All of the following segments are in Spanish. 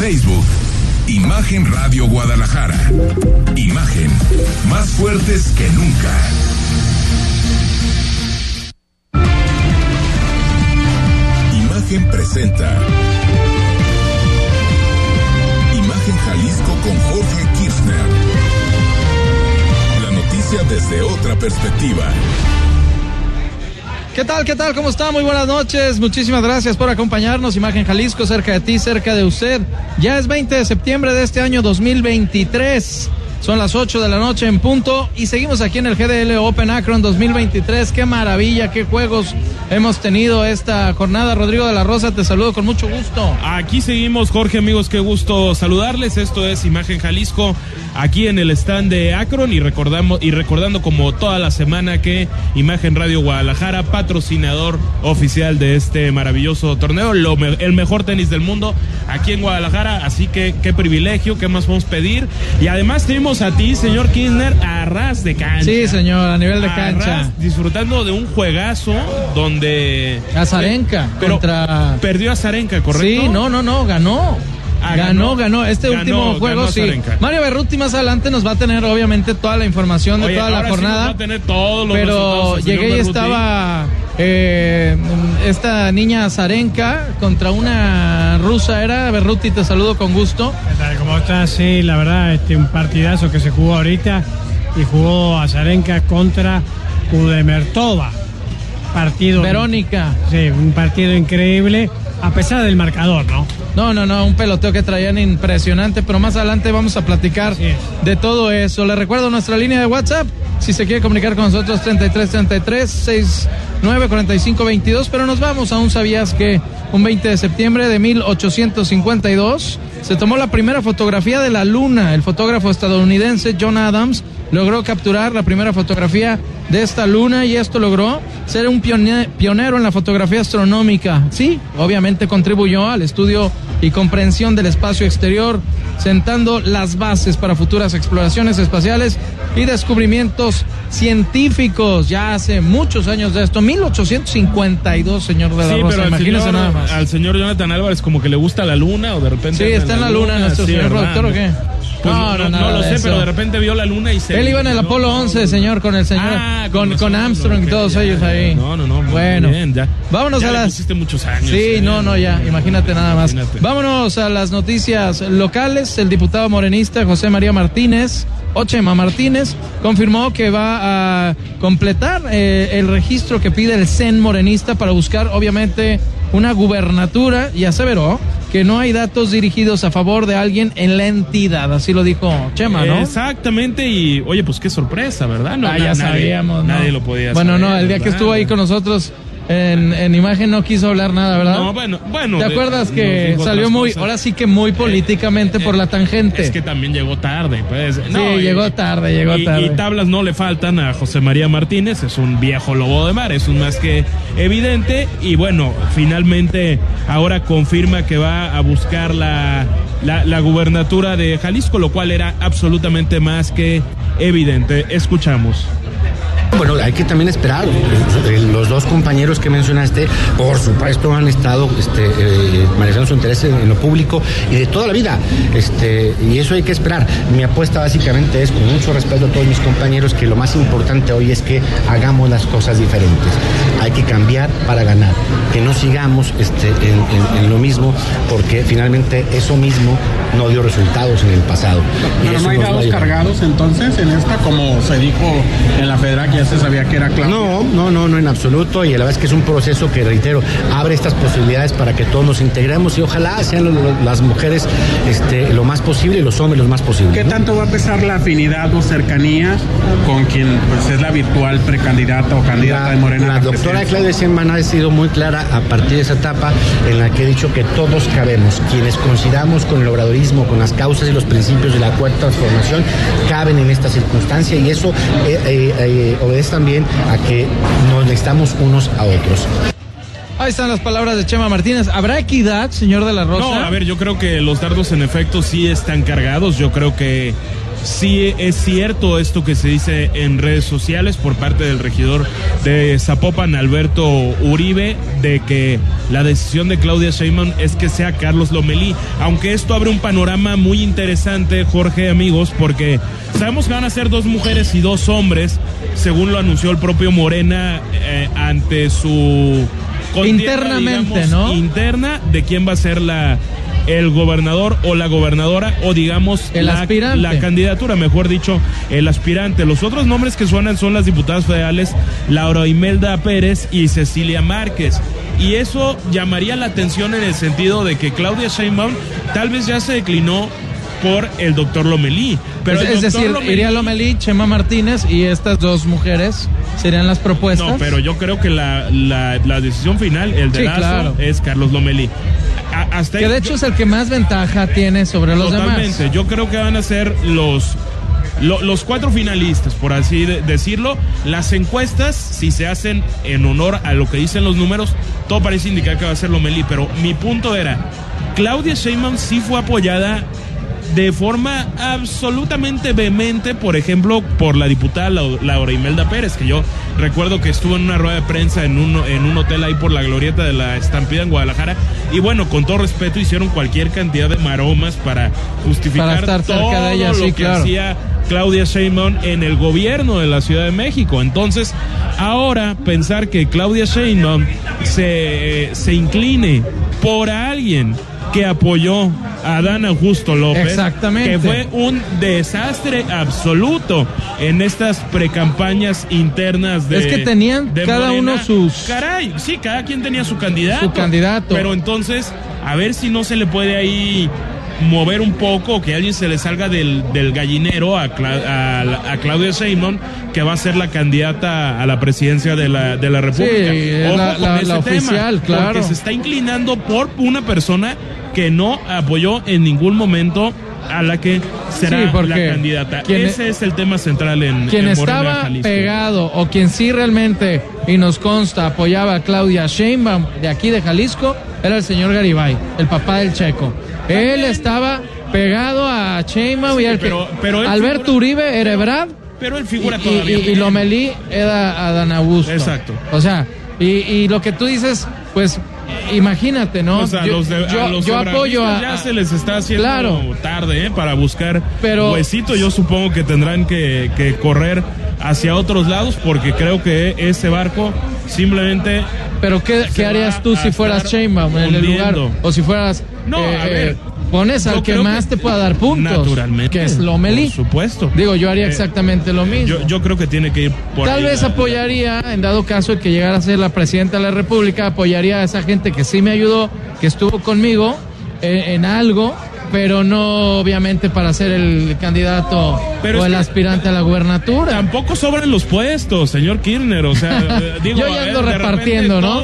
Facebook, Imagen Radio Guadalajara. Imagen, más fuertes que nunca. Imagen presenta. Imagen Jalisco con Jorge Kirchner. La noticia desde otra perspectiva. ¿Qué tal? ¿Qué tal? ¿Cómo está? Muy buenas noches. Muchísimas gracias por acompañarnos. Imagen Jalisco, cerca de ti, cerca de usted. Ya es 20 de septiembre de este año 2023. Son las 8 de la noche en punto y seguimos aquí en el GDL Open Akron 2023. Qué maravilla, qué juegos hemos tenido esta jornada. Rodrigo de la Rosa, te saludo con mucho gusto. Aquí seguimos, Jorge, amigos, qué gusto saludarles. Esto es Imagen Jalisco, aquí en el stand de Akron y recordamos y recordando como toda la semana que Imagen Radio Guadalajara, patrocinador oficial de este maravilloso torneo, el mejor tenis del mundo aquí en Guadalajara. Así que qué privilegio, qué más podemos pedir. Y además tenemos a ti, señor Kirchner, a ras de cancha. Sí, señor, a nivel de A cancha. ras, disfrutando de un juegazo donde Azarenka Pero contra. perdió a Zarenka, ¿correcto? Sí, no, no, no, ganó. Ah, ganó, ganó. ganó. Este Ganó, último juego, sí. Mario Berruti más adelante nos va a tener, obviamente, toda la información de Oye, toda la sí jornada. nos va a tener todos los pero llegué y Berruti. estaba eh, esta niña Zarenka contra una rusa. Era Berruti, te saludo con gusto. ¿Qué tal? ¿Cómo estás? Sí, la verdad, este, un partidazo que se jugó ahorita y jugó Azarenka contra Kudemertova. Partido. Verónica. Sí, un partido increíble, a pesar del marcador, ¿no? No, no, no, un peloteo que traían impresionante, pero más adelante vamos a platicar de todo eso. Le recuerdo nuestra línea de WhatsApp, si se quiere comunicar con nosotros, 3333 69 45 22, pero nos vamos, aún sabías que un 20 de septiembre de 1852 se tomó la primera fotografía de la luna. El fotógrafo estadounidense John Adams logró capturar la primera fotografía de esta luna y esto logró ser un pione- pionero en la fotografía astronómica. Sí, obviamente contribuyó al estudio y comprensión del espacio exterior, sentando las bases para futuras exploraciones espaciales y descubrimientos científicos. Ya hace muchos años de esto, 1852, señor de la Sí, Rosa, pero imagínese señor, nada más. al señor Jonathan Álvarez como que le gusta la luna o de repente... Sí, está en la luna, nuestro sí, señor productor, ¿o qué? Pues No, no, no, no, lo sé, eso. pero de repente vio la luna y se... Él iba en el Apolo no, 11, no. señor, con el señor, Ah, con, con Armstrong y todos ya. ellos ahí. No, no, no. Bueno, bien, ya. vámonos Ya a las. pusiste muchos años. Sí, eh. no, no, ya, imagínate nada más. Imagínate. Vámonos a las noticias locales. El diputado morenista José María Martínez, Ochema Martínez, confirmó que va a completar eh, el registro que pide el CEN morenista para buscar, obviamente, una gubernatura y aseveró que no hay datos dirigidos a favor de alguien en la entidad. Así lo dijo Chema, ¿no? Exactamente, y oye, pues qué sorpresa, ¿verdad? No, ah, na- ya nadie- sabíamos, ¿no? Nadie lo podía Bueno, saber. no, el día que estuvo ahí con nosotros en, en imagen no quiso hablar nada, ¿verdad? No, bueno, bueno. ¿Te acuerdas que salió muy, ahora sí que muy políticamente por la tangente? Es que también llegó tarde, pues. sí, llegó tarde, llegó y, tarde. y tablas no le faltan a José María Martínez, es un viejo lobo de mar, es un más que evidente. Y bueno, finalmente ahora confirma que va a buscar la, la, la gubernatura de Jalisco, lo cual era absolutamente más que evidente. Escuchamos. Bueno, hay que también esperar. Los dos compañeros que mencionaste, por supuesto, han estado este, eh, manejando su interés en, en lo público y de toda la vida. Este, y eso hay que esperar. Mi apuesta básicamente es, con mucho respeto a todos mis compañeros, que lo más importante hoy es que hagamos las cosas diferentes. Hay que cambiar para ganar. Que no sigamos este, en, en- en lo mismo, porque finalmente eso mismo no dio resultados en el pasado. Pero no hay dados cargados entonces en esta, como se dijo en la federal, que ya se sabía que era claro. No, no, no, no en absoluto. Y la verdad es que es un proceso que, reitero, abre estas posibilidades para que todos nos integremos y ojalá sean lo- lo- las mujeres este, lo más posible y los hombres lo más posible. ¿Qué ¿no? tanto va a pesar la afinidad o cercanía con quien pues, es la virtual precandidata o candidata La, de Morena? la la doctora? Claudia Sheinbaum ha sido muy clara a partir de esa etapa en la que he dicho que todos cabemos. Quienes coincidamos con el obradorismo, con las causas y los principios de la cuarta transformación, caben en esta circunstancia y eso eh, eh, eh, obedece también a que nos necesitamos unos a otros. Ahí están las palabras de Chema Martínez. ¿Habrá equidad, señor de la Rosa? No, a ver, yo creo que los dardos en efecto sí están cargados. Yo creo que sí es cierto esto que se dice en redes sociales por parte del regidor de Zapopan, Alberto Uribe, de que la decisión de Claudia Sheinbaum es que sea Carlos Lomelí, aunque esto abre un panorama muy interesante, Jorge, amigos, porque sabemos que van a ser dos mujeres y dos hombres, según lo anunció el propio Morena eh, ante su contienda, Internamente, digamos, ¿no? interna de quién va a ser la el gobernador o la gobernadora o digamos El la, aspirante. la candidatura, mejor dicho, el aspirante. Los otros nombres que suenan son las diputadas federales Laura Imelda Pérez y Cecilia Márquez. Y eso llamaría la atención en el sentido de que Claudia Sheinbaum tal vez ya se declinó por el doctor Lomelí. Pero es, es decir, Lomelí- iría Lomelí, Chema Martínez y estas dos mujeres serían las propuestas. No, pero yo creo que la, la, la decisión final, el de Sí, claro. es Carlos Lomelí. A- hasta que de hecho es el que más ventaja tiene sobre los Totalmente. demás. Yo creo que van a ser los, lo- los cuatro finalistas, por así de- decirlo. Las encuestas, si se hacen en honor a lo que dicen los números, todo parece indicar que va a ser Lomelí. Pero mi punto era, Claudia Sheinbaum sí fue apoyada de forma absolutamente vehemente, por ejemplo, por la diputada Lau- Laura Imelda Pérez, que yo recuerdo que estuvo en una rueda de prensa en un, en un hotel ahí por la glorieta de la estampida en Guadalajara. Y bueno, con todo respeto, hicieron cualquier cantidad de maromas para justificar Para estar cerca todo de ella, lo sí, que claro. hacía Claudia Sheinbaum en el gobierno de la Ciudad de México. Entonces, ahora pensar que Claudia Sheinbaum se, se incline por alguien que apoyó a Adán Augusto López, Exactamente. que fue un desastre absoluto en estas precampañas internas de Es que tenían de cada Morena. uno sus- Caray, sí, cada quien tenía su candidato. Su candidato. Pero entonces, a ver si no se le puede ahí mover un poco, que alguien se le salga del, del gallinero a, Cla- a, a Claudia Sheinbaum, que va a ser la candidata a la presidencia de la, de la República. es Ojo la- con la- ese la tema, oficial, claro. Porque se está inclinando por una persona que no apoyó en ningún momento a la que será Sí, la candidata. Ese es el tema central en quien en Morena, estaba Jalisco. pegado o quien sí realmente, y nos consta, apoyaba a Claudia Sheinbaum de aquí de Jalisco, era el señor Garibay, el papá del Checo. Él estaba pegado a Sheinbaum y al que- pero- pero él Alberto figura- Uribe era Ebrard Pero él figura y, todavía. y- y. Lomelí era Adán Augusto. Exacto. O sea, y, y lo que tú dices, pues imagínate, ¿no? O sea, yo los de- a yo- los yo apoyo a, ya se les está haciendo Claro. tarde ¿eh? para buscar Pero- huesito. Yo supongo que tendrán que, que correr hacia otros lados porque creo que ese barco simplemente Pero ¿qué, qué harías tú a si fueras Sheinbaum en el lugar? O si fueras... No, eh, a ver, eh, pones al que más que- te pueda dar puntos. Naturalmente. Que es Lomelí. Por supuesto. Digo, yo haría Eh, exactamente lo mismo. Yo, yo creo que tiene que ir por Tal ahí vez la- apoyaría, en dado caso de que llegara a ser la presidenta de la República, apoyaría a esa gente que sí me ayudó, que estuvo conmigo eh, en algo, pero no obviamente para ser el candidato Pero o el aspirante a la gubernatura. Tampoco sobran los puestos, señor Kirchner. O sea, eh, digo, Yo ya ver, ando repartiendo, ¿no?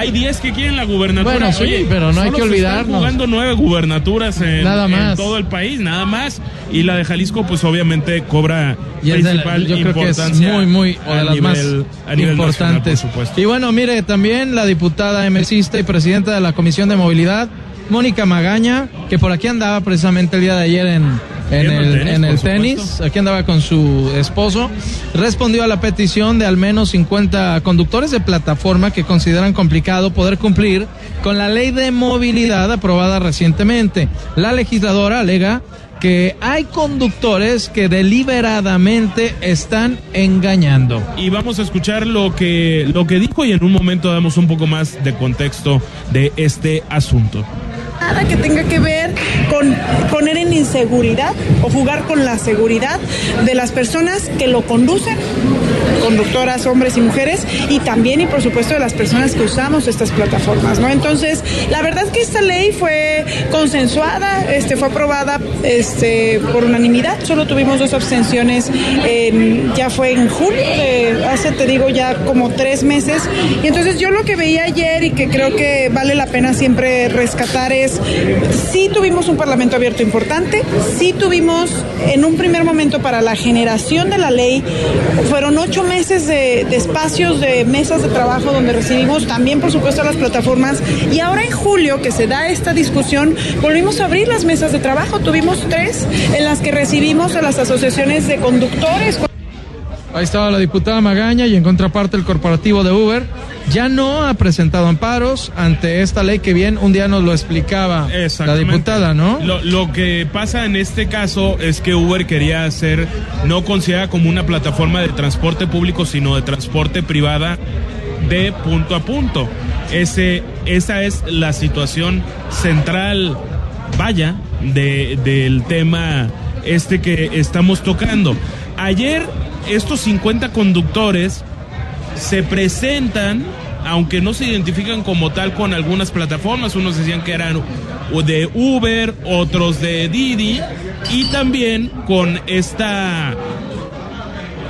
Hay 10 que quieren la gubernatura. Bueno, sí, pero no hay que se están olvidarnos. jugando nueve gubernaturas en, Nada en más. todo el país, nada más. Y la de Jalisco, pues obviamente cobra Y la- principal yo creo que es importancia muy, muy, o de las nivel- más nacional, importantes. por supuesto. y bueno, mire, también la diputada emesista y presidenta de la Comisión de Movilidad, Mónica Magaña, que por aquí andaba precisamente el día de ayer en, en el tenis, en el por tenis, supuesto. aquí andaba con su esposo, respondió a la petición de al menos 50 conductores de plataforma que consideran complicado poder cumplir con la ley de movilidad aprobada recientemente. La legisladora alega que hay conductores que deliberadamente están engañando. Y vamos a escuchar lo que, lo que dijo y en un momento damos un poco más de contexto de este asunto. Nada que tenga que ver con poner en inseguridad o jugar con la seguridad de las personas que lo conducen, conductoras, hombres y mujeres, y también y por supuesto de las personas que usamos estas plataformas, ¿no? Entonces, la verdad es que esta ley fue consensuada, este, fue aprobada este, por unanimidad, solo tuvimos dos abstenciones, en- ya fue en julio, de hace, te digo, ya como tres meses, y entonces yo lo que veía ayer y que creo que vale la pena siempre rescatar es, sí tuvimos un parlamento abierto importante. Sí tuvimos en un primer momento para la generación de la ley, fueron ocho meses de, de espacios, de mesas de trabajo donde recibimos también, por supuesto, las plataformas. Y ahora en julio, que se da esta discusión, volvimos a abrir las mesas de trabajo. Tuvimos tres en las que recibimos a las asociaciones de conductores. Ahí estaba la diputada Magaña y en contraparte el corporativo de Uber ya no ha presentado amparos ante esta ley que bien un día nos lo explicaba la diputada, ¿no? Lo, lo que pasa en este caso es que Uber quería ser no considerada como una plataforma de transporte público, sino de transporte privada de punto a punto. Ese, esa es la situación central, vaya, de, del tema este que estamos tocando. Ayer estos 50 conductores se presentan, aunque no se identifican como tal con algunas plataformas, unos decían que eran de Uber, otros de Didi, y también con esta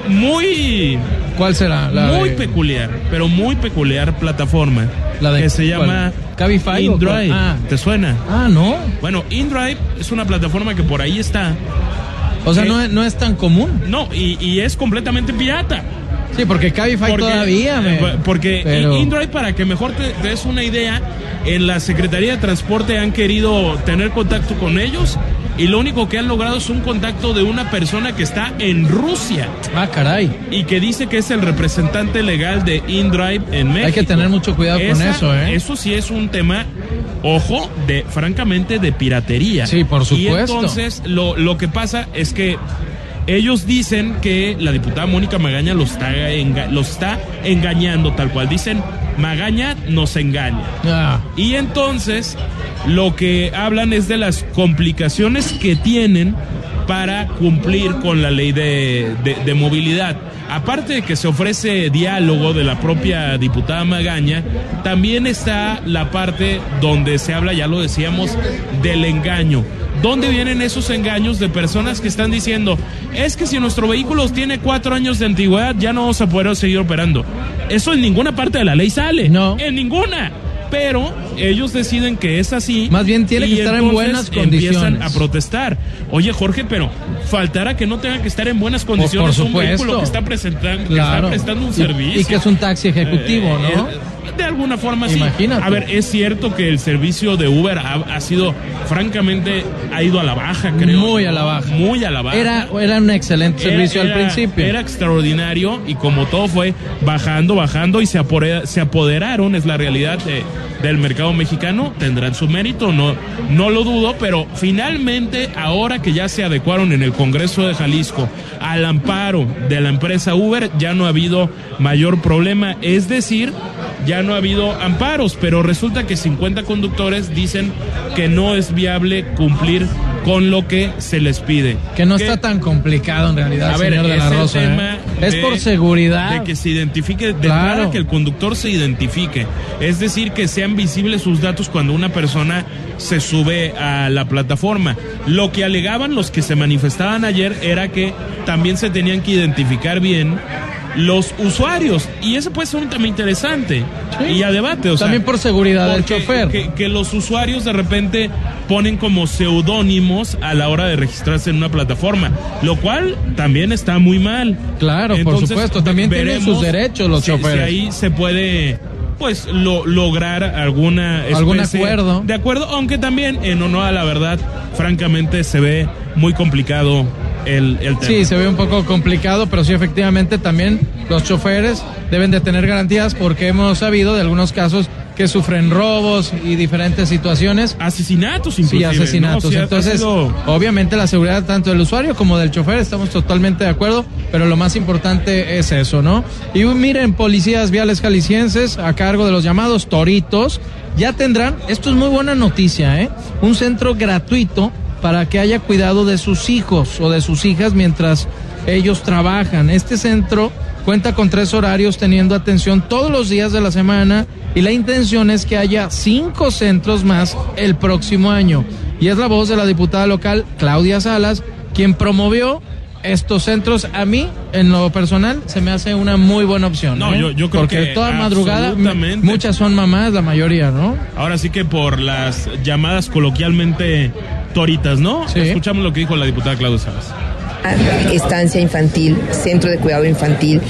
muy ¿Cuál será? La muy de- peculiar, pero muy peculiar plataforma La de- que se ¿cuál? llama ¿Cabify? InDrive. Ah. ¿Te suena? Ah, no. Bueno, InDrive es una plataforma que por ahí está. O sea, no es, no es tan común. No, y, y es completamente pirata. Sí, porque Cabify Porque- todavía. me- eh, Porque pero- InDrive, para que mejor te, te des una idea, en la Secretaría de Transporte han querido tener contacto con ellos y lo único que han logrado es un contacto de una persona que está en Rusia Ah, caray. y que dice que es el representante legal de InDrive en México. Hay que tener mucho cuidado con eso, ¿eh? Eso sí es un tema, ojo, de francamente de piratería. Sí, por Y supuesto. entonces lo, lo que pasa es que ellos dicen que la diputada Mónica Magaña los está, enga- está engañando tal cual. Dicen, Magaña nos engaña. Ah, Y entonces lo que hablan es de las complicaciones que tienen para cumplir con la ley de, de- de movilidad. Aparte de que se ofrece diálogo de la propia diputada Magaña, también está la parte donde se habla, ya lo decíamos, del engaño. ¿Dónde vienen esos engaños de personas que están diciendo, es que si nuestro vehículo tiene cuatro años de antigüedad, ya no vamos a poder seguir operando? Eso en ninguna parte de la ley sale. No. En ninguna. Pero ellos deciden que es así. Más bien tiene que estar en buenas Empiezan condiciones. a protestar. Oye, Jorge, pero faltará que no tenga que estar en buenas condiciones por un vehículo supuesto. que está presentando, que claro. está prestando un Y- servicio. Y, que es un taxi ejecutivo, Eh, ¿no? eh, de alguna forma sí. Imagínate. A ver, es cierto que el servicio de Uber ha, ha sido, francamente, ha ido a la baja, creo. Muy a la baja. Muy a la baja. Era, era un excelente Era- servicio era- al principio. Era extraordinario y como todo fue bajando, bajando y se, apore- se apoderaron, es la realidad de- del mercado mexicano, tendrán su mérito, no, no lo dudo, pero finalmente ahora que ya se adecuaron en el Congreso de Jalisco al amparo de la empresa Uber, ya no ha habido mayor problema, es decir, ya no ha habido amparos, pero resulta que 50 conductores dicen que no es viable cumplir con lo que se les pide. que no Que- está tan complicado en realidad, a ver, señor de la Rosa. ¿eh? Es por seguridad. De que se identifique, de Claro. que el conductor se identifique. Es decir, que sean visibles sus datos cuando una persona se sube a la plataforma. Lo que alegaban los que se manifestaban ayer era que también se tenían que identificar bien los usuarios. Y ese puede ser un tema interesante Sí. y a debate. O sea, También por seguridad del chofer. Que, que los usuarios de repente ponen como seudónimos a la hora de registrarse en una plataforma, lo cual también está muy mal. Claro, por supuesto, también tienen sus derechos los si- choferes. Si ahí se puede pues lo, lograr alguna Algún acuerdo. de acuerdo, aunque también en honor a la verdad, francamente se ve muy complicado el, el tema. Sí, se ve un poco complicado, pero sí, efectivamente, también los choferes deben de tener garantías porque hemos sabido de algunos casos que sufren robos y diferentes situaciones. Asesinatos Sí, inclusive. asesinatos. sea, ha Entonces, sido- obviamente la seguridad tanto del usuario como del chofer, estamos totalmente de acuerdo, pero lo más importante es eso, ¿no? Y miren, policías viales jaliscienses a cargo de los llamados toritos, ya tendrán, esto es muy buena noticia, ¿eh? Un centro gratuito para que haya cuidado de sus hijos o de sus hijas mientras ellos trabajan. Este centro cuenta con tres horarios teniendo atención todos los días de la semana y la intención es que haya cinco centros más el próximo año. Y es la voz de la diputada local Claudia Salas quien promovió estos centros. A mí, en lo personal, se me hace una muy buena opción. No, ¿eh? yo- yo creo Porque que toda madrugada, muchas son mamás, la mayoría, ¿no? Ahora sí que por las llamadas coloquialmente Toritas, ¿no? Sí. Escuchamos lo que dijo la diputada Claudia Salas estancia infantil, centro de cuidado infantil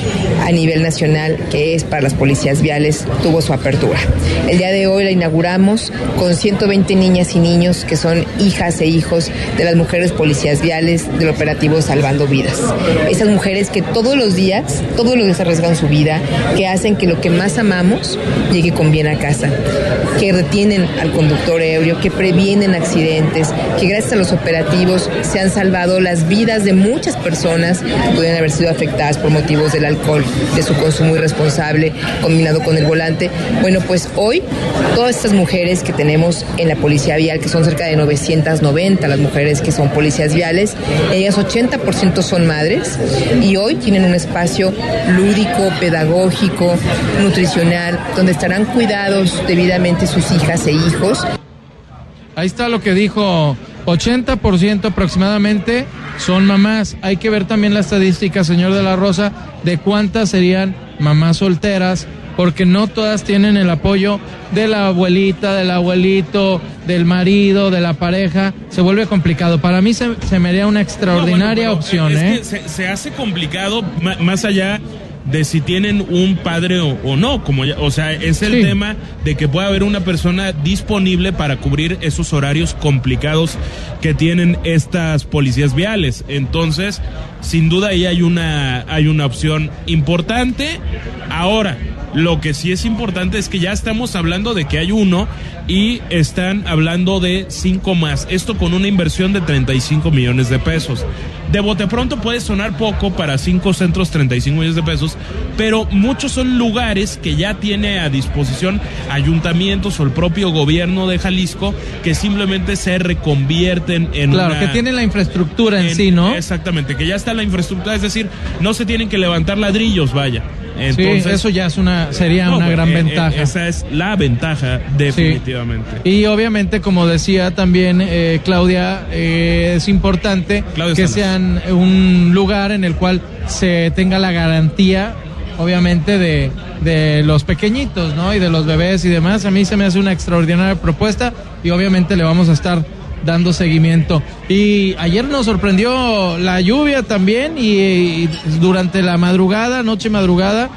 a nivel nacional que es para las policías viales, tuvo su apertura. El día de hoy la inauguramos con 120 niñas y niños que son hijas e hijos de las mujeres policías viales del operativo Salvando Vidas. Esas mujeres que todos los días, todos los días arriesgan su vida, que hacen que lo que más amamos llegue con bien a casa, que retienen al conductor ebrio, que previenen accidentes, que gracias a los operativos se han salvado las vidas de muchas personas pueden haber sido afectadas por motivos del alcohol, de su consumo irresponsable combinado con el volante. Bueno, pues hoy todas estas mujeres que tenemos en la policía vial, que son cerca de 990 las mujeres que son policías viales, ellas 80% son madres y hoy tienen un espacio lúdico, pedagógico, nutricional, donde estarán cuidados debidamente sus hijas e hijos. Ahí está lo que dijo 80% aproximadamente son mamás. Hay que ver también la estadística, señor de la Rosa, de cuántas serían mamás solteras, porque no todas tienen el apoyo de la abuelita, del abuelito, del marido, de la pareja. Se vuelve complicado. Para mí se, se me haría una extraordinaria No, bueno, pero, opción, es ¿eh? que se, se hace complicado más allá de si tienen un padre o, o no, como ya, o sea, es el Sí. tema de que pueda haber una persona disponible para cubrir esos horarios complicados que tienen estas policías viales. Entonces, sin duda ahí hay una hay una opción importante. Ahora, lo que sí es importante es que ya estamos hablando de que hay uno y están hablando de cinco más. Esto con una inversión de 35 millones de pesos. De bote pronto puede sonar poco para cinco centros 35 millones de pesos, pero muchos son lugares que ya tiene a disposición ayuntamientos o el propio gobierno de Jalisco que simplemente se reconvierten en Claro, una- que tienen la infraestructura en, en- sí, ¿no? Exactamente, que ya está la infraestructura, es decir, no se tienen que levantar ladrillos, vaya. Entonces, sí, eso ya es una, sería no, una pues, gran eh, eh, ventaja. esa es la ventaja, definitivamente. Y obviamente, como decía también eh, Claudia, eh, es importante Claudia que Salas. sean un lugar en el cual se tenga la garantía, obviamente, de, de los pequeñitos, ¿no? Y de los bebés y demás. A mí se me hace una extraordinaria propuesta y obviamente le vamos a estar dando seguimiento. Y ayer nos sorprendió la lluvia también y, y durante la madrugada, noche madrugada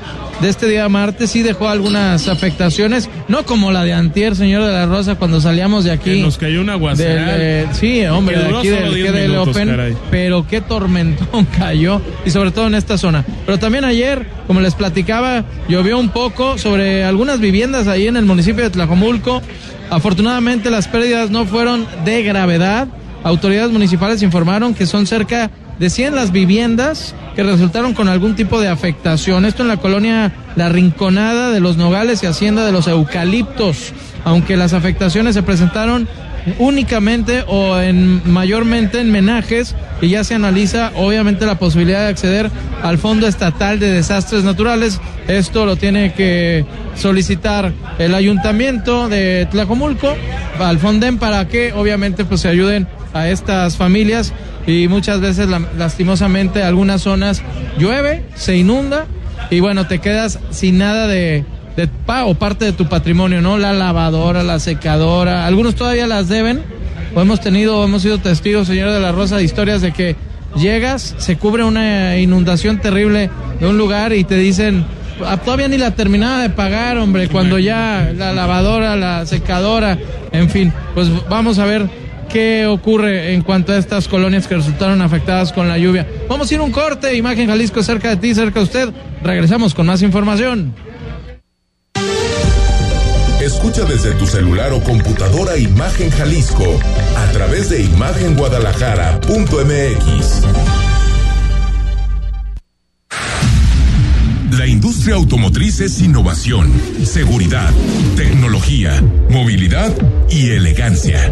de este día martes sí dejó algunas afectaciones, no como la de Antier, señor de la Rosa, cuando salíamos de aquí. Que nos cayó un aguacero. Sí, hombre, de aquí del, 10 que del minutos, Open, caray. pero qué tormentón cayó y sobre todo en esta zona. Pero también ayer, como les platicaba, llovió un poco sobre algunas viviendas ahí en el municipio de Tlajomulco. Afortunadamente las pérdidas no fueron de gravedad. Autoridades municipales informaron que son cerca de 100 las viviendas que resultaron con algún tipo de afectación. Esto en la colonia La Rinconada de los Nogales y Hacienda de los Eucaliptos. Aunque las afectaciones se presentaron únicamente o en mayormente en menajes y ya se analiza obviamente la posibilidad de acceder al Fondo Estatal de Desastres Naturales. Esto lo tiene que solicitar el ayuntamiento de Tlajomulco al Fonden para que obviamente pues se ayuden a estas familias y muchas veces la- lastimosamente algunas zonas llueve, se inunda y bueno, te quedas sin nada de, de o parte de tu patrimonio, ¿no? La lavadora, la secadora, algunos todavía las deben. O hemos tenido, hemos sido testigos, señor de la Rosa, de historias de que llegas, se cubre una inundación terrible de un lugar y te dicen, "Ah, todavía ni la terminaba de pagar, hombre, cuando ya la lavadora, la secadora, en fin, pues vamos a ver qué ocurre en cuanto a estas colonias que resultaron afectadas con la lluvia. Vamos a ir un corte, Imagen Jalisco cerca de ti, cerca de usted. Regresamos con más información. Escucha desde tu celular o computadora Imagen Jalisco a través de imagenguadalajara.mx. La industria automotriz es innovación, seguridad, tecnología, movilidad y elegancia.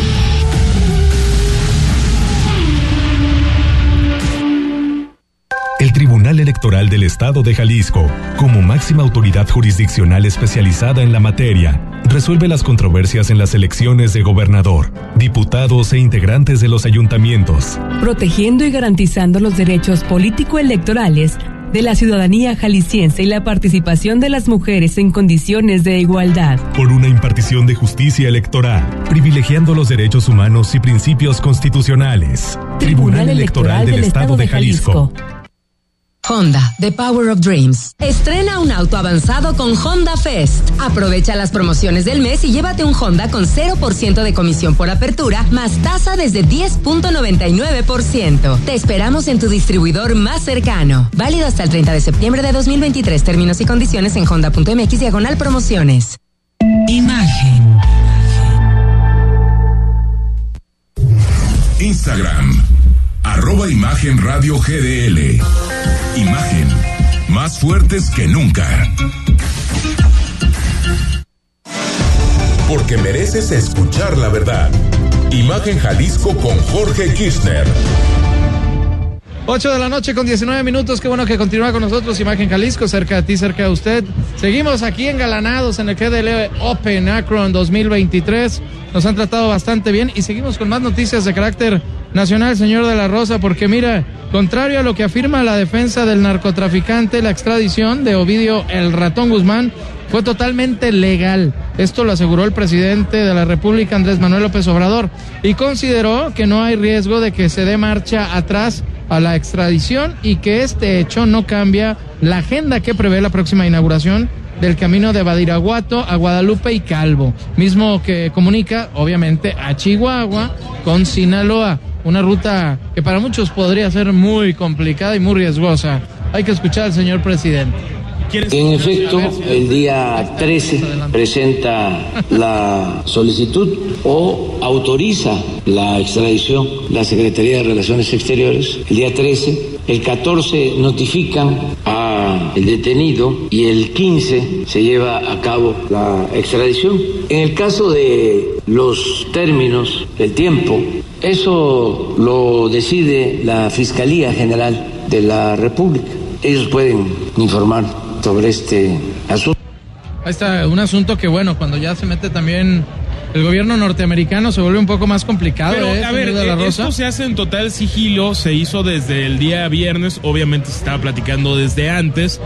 El Tribunal Electoral del Estado de Jalisco, como máxima autoridad jurisdiccional especializada en la materia, resuelve las controversias en las elecciones de gobernador, diputados e integrantes de los ayuntamientos. Protegiendo y garantizando los derechos político-electorales de la ciudadanía jalisciense y la participación de las mujeres en condiciones de igualdad. Por una impartición de justicia electoral, privilegiando los derechos humanos y principios constitucionales. Tribunal, Electoral, del, Estado, de Jalisco. Honda, The Power of Dreams. Estrena un auto avanzado con Honda Fest. Aprovecha las promociones del mes y llévate un Honda con 0% de comisión por apertura, más tasa desde 10.99%. Te esperamos en tu distribuidor más cercano. Válido hasta el 30 de septiembre de 2023. Términos y condiciones en honda.mx diagonal promociones. Imagen. Instagram. Arroba Imagen Radio GDL. Imagen, más fuertes que nunca. Porque mereces escuchar la verdad. Imagen Jalisco con Jorge Kirchner. 8 de la noche con 19 minutos. Qué bueno que continúa con nosotros Imagen Jalisco, cerca de ti, cerca de usted. Seguimos aquí engalanados en el GDL Open Akron 2023. Nos han tratado bastante bien y seguimos con más noticias de carácter nacional, señor de la Rosa, porque mira, contrario a lo que afirma la defensa del narcotraficante, la extradición de Ovidio el Ratón Guzmán fue totalmente legal. Esto lo aseguró el presidente de la República, Andrés Manuel López Obrador, y consideró que no hay riesgo de que se dé marcha atrás a la extradición y que este hecho no cambia la agenda que prevé la próxima inauguración del camino de Badiraguato a Guadalupe y Calvo, mismo que comunica obviamente a Chihuahua con Sinaloa una ruta que para muchos podría ser muy complicada y muy riesgosa. Hay que escuchar al señor presidente. En efecto, el día 13 presenta la solicitud o autoriza la extradición la Secretaría de Relaciones Exteriores. El día 13, el 14 notifican a el detenido y el 15 se lleva a cabo la extradición. En el caso de los términos, el tiempo, eso lo decide la Fiscalía General de la República. Ellos pueden informar sobre este asunto. Ahí está, un asunto que bueno, cuando ya se mete también el gobierno norteamericano se vuelve un poco más complicado. Pero, ¿eh, a ver, de la eh, Rosa? esto se hace en total sigilo, se hizo desde el día viernes, obviamente se estaba platicando desde antes.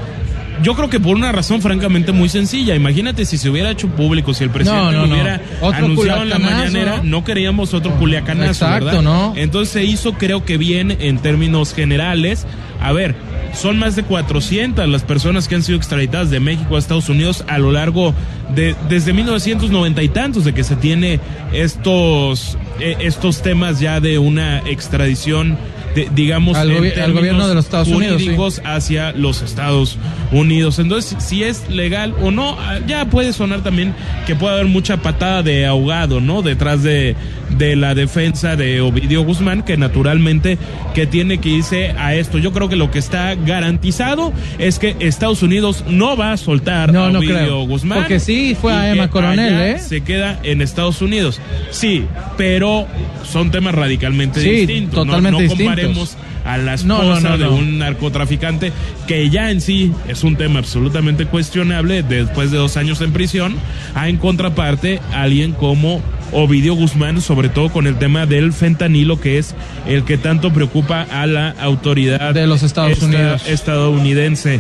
Yo creo que por una razón francamente muy sencilla. Imagínate si se hubiera hecho público, si el presidente No, no, lo no. hubiera anunciado en la mañanera, ¿no? no queríamos otro culiacanazo, Exacto, ¿verdad? ¿no? Entonces se hizo creo que bien en términos generales. A ver, son más de 400 las personas que han sido extraditadas de México a Estados Unidos a lo largo de desde 1990 y tantos de que se tiene estos eh, estos temas ya de una extradición de- digamos Al gobi- gobierno de los Estados Unidos, sí. hacia los Estados Unidos. Entonces, si es legal o no, ah, ya puede sonar también que puede haber mucha patada de ahogado, ¿no? Detrás de, de la defensa de Ovidio Guzmán, que naturalmente que tiene que irse a esto. Yo creo que lo que está garantizado es que Estados Unidos no va a soltar No, a no Ovidio creo. Guzmán. Porque sí fue a Emma Coronel, ¿eh? Se queda en Estados Unidos. Sí, pero son temas radicalmente Sí, distintos. No- totalmente no, distintos. comparemos a la esposa no, no, de no. un narcotraficante que ya en sí es un tema absolutamente cuestionable después de dos años en prisión, a en contraparte alguien como Ovidio Guzmán, sobre todo con el tema del fentanilo, que es el que tanto preocupa a la autoridad De los Estados esta- Unidos. estadounidense.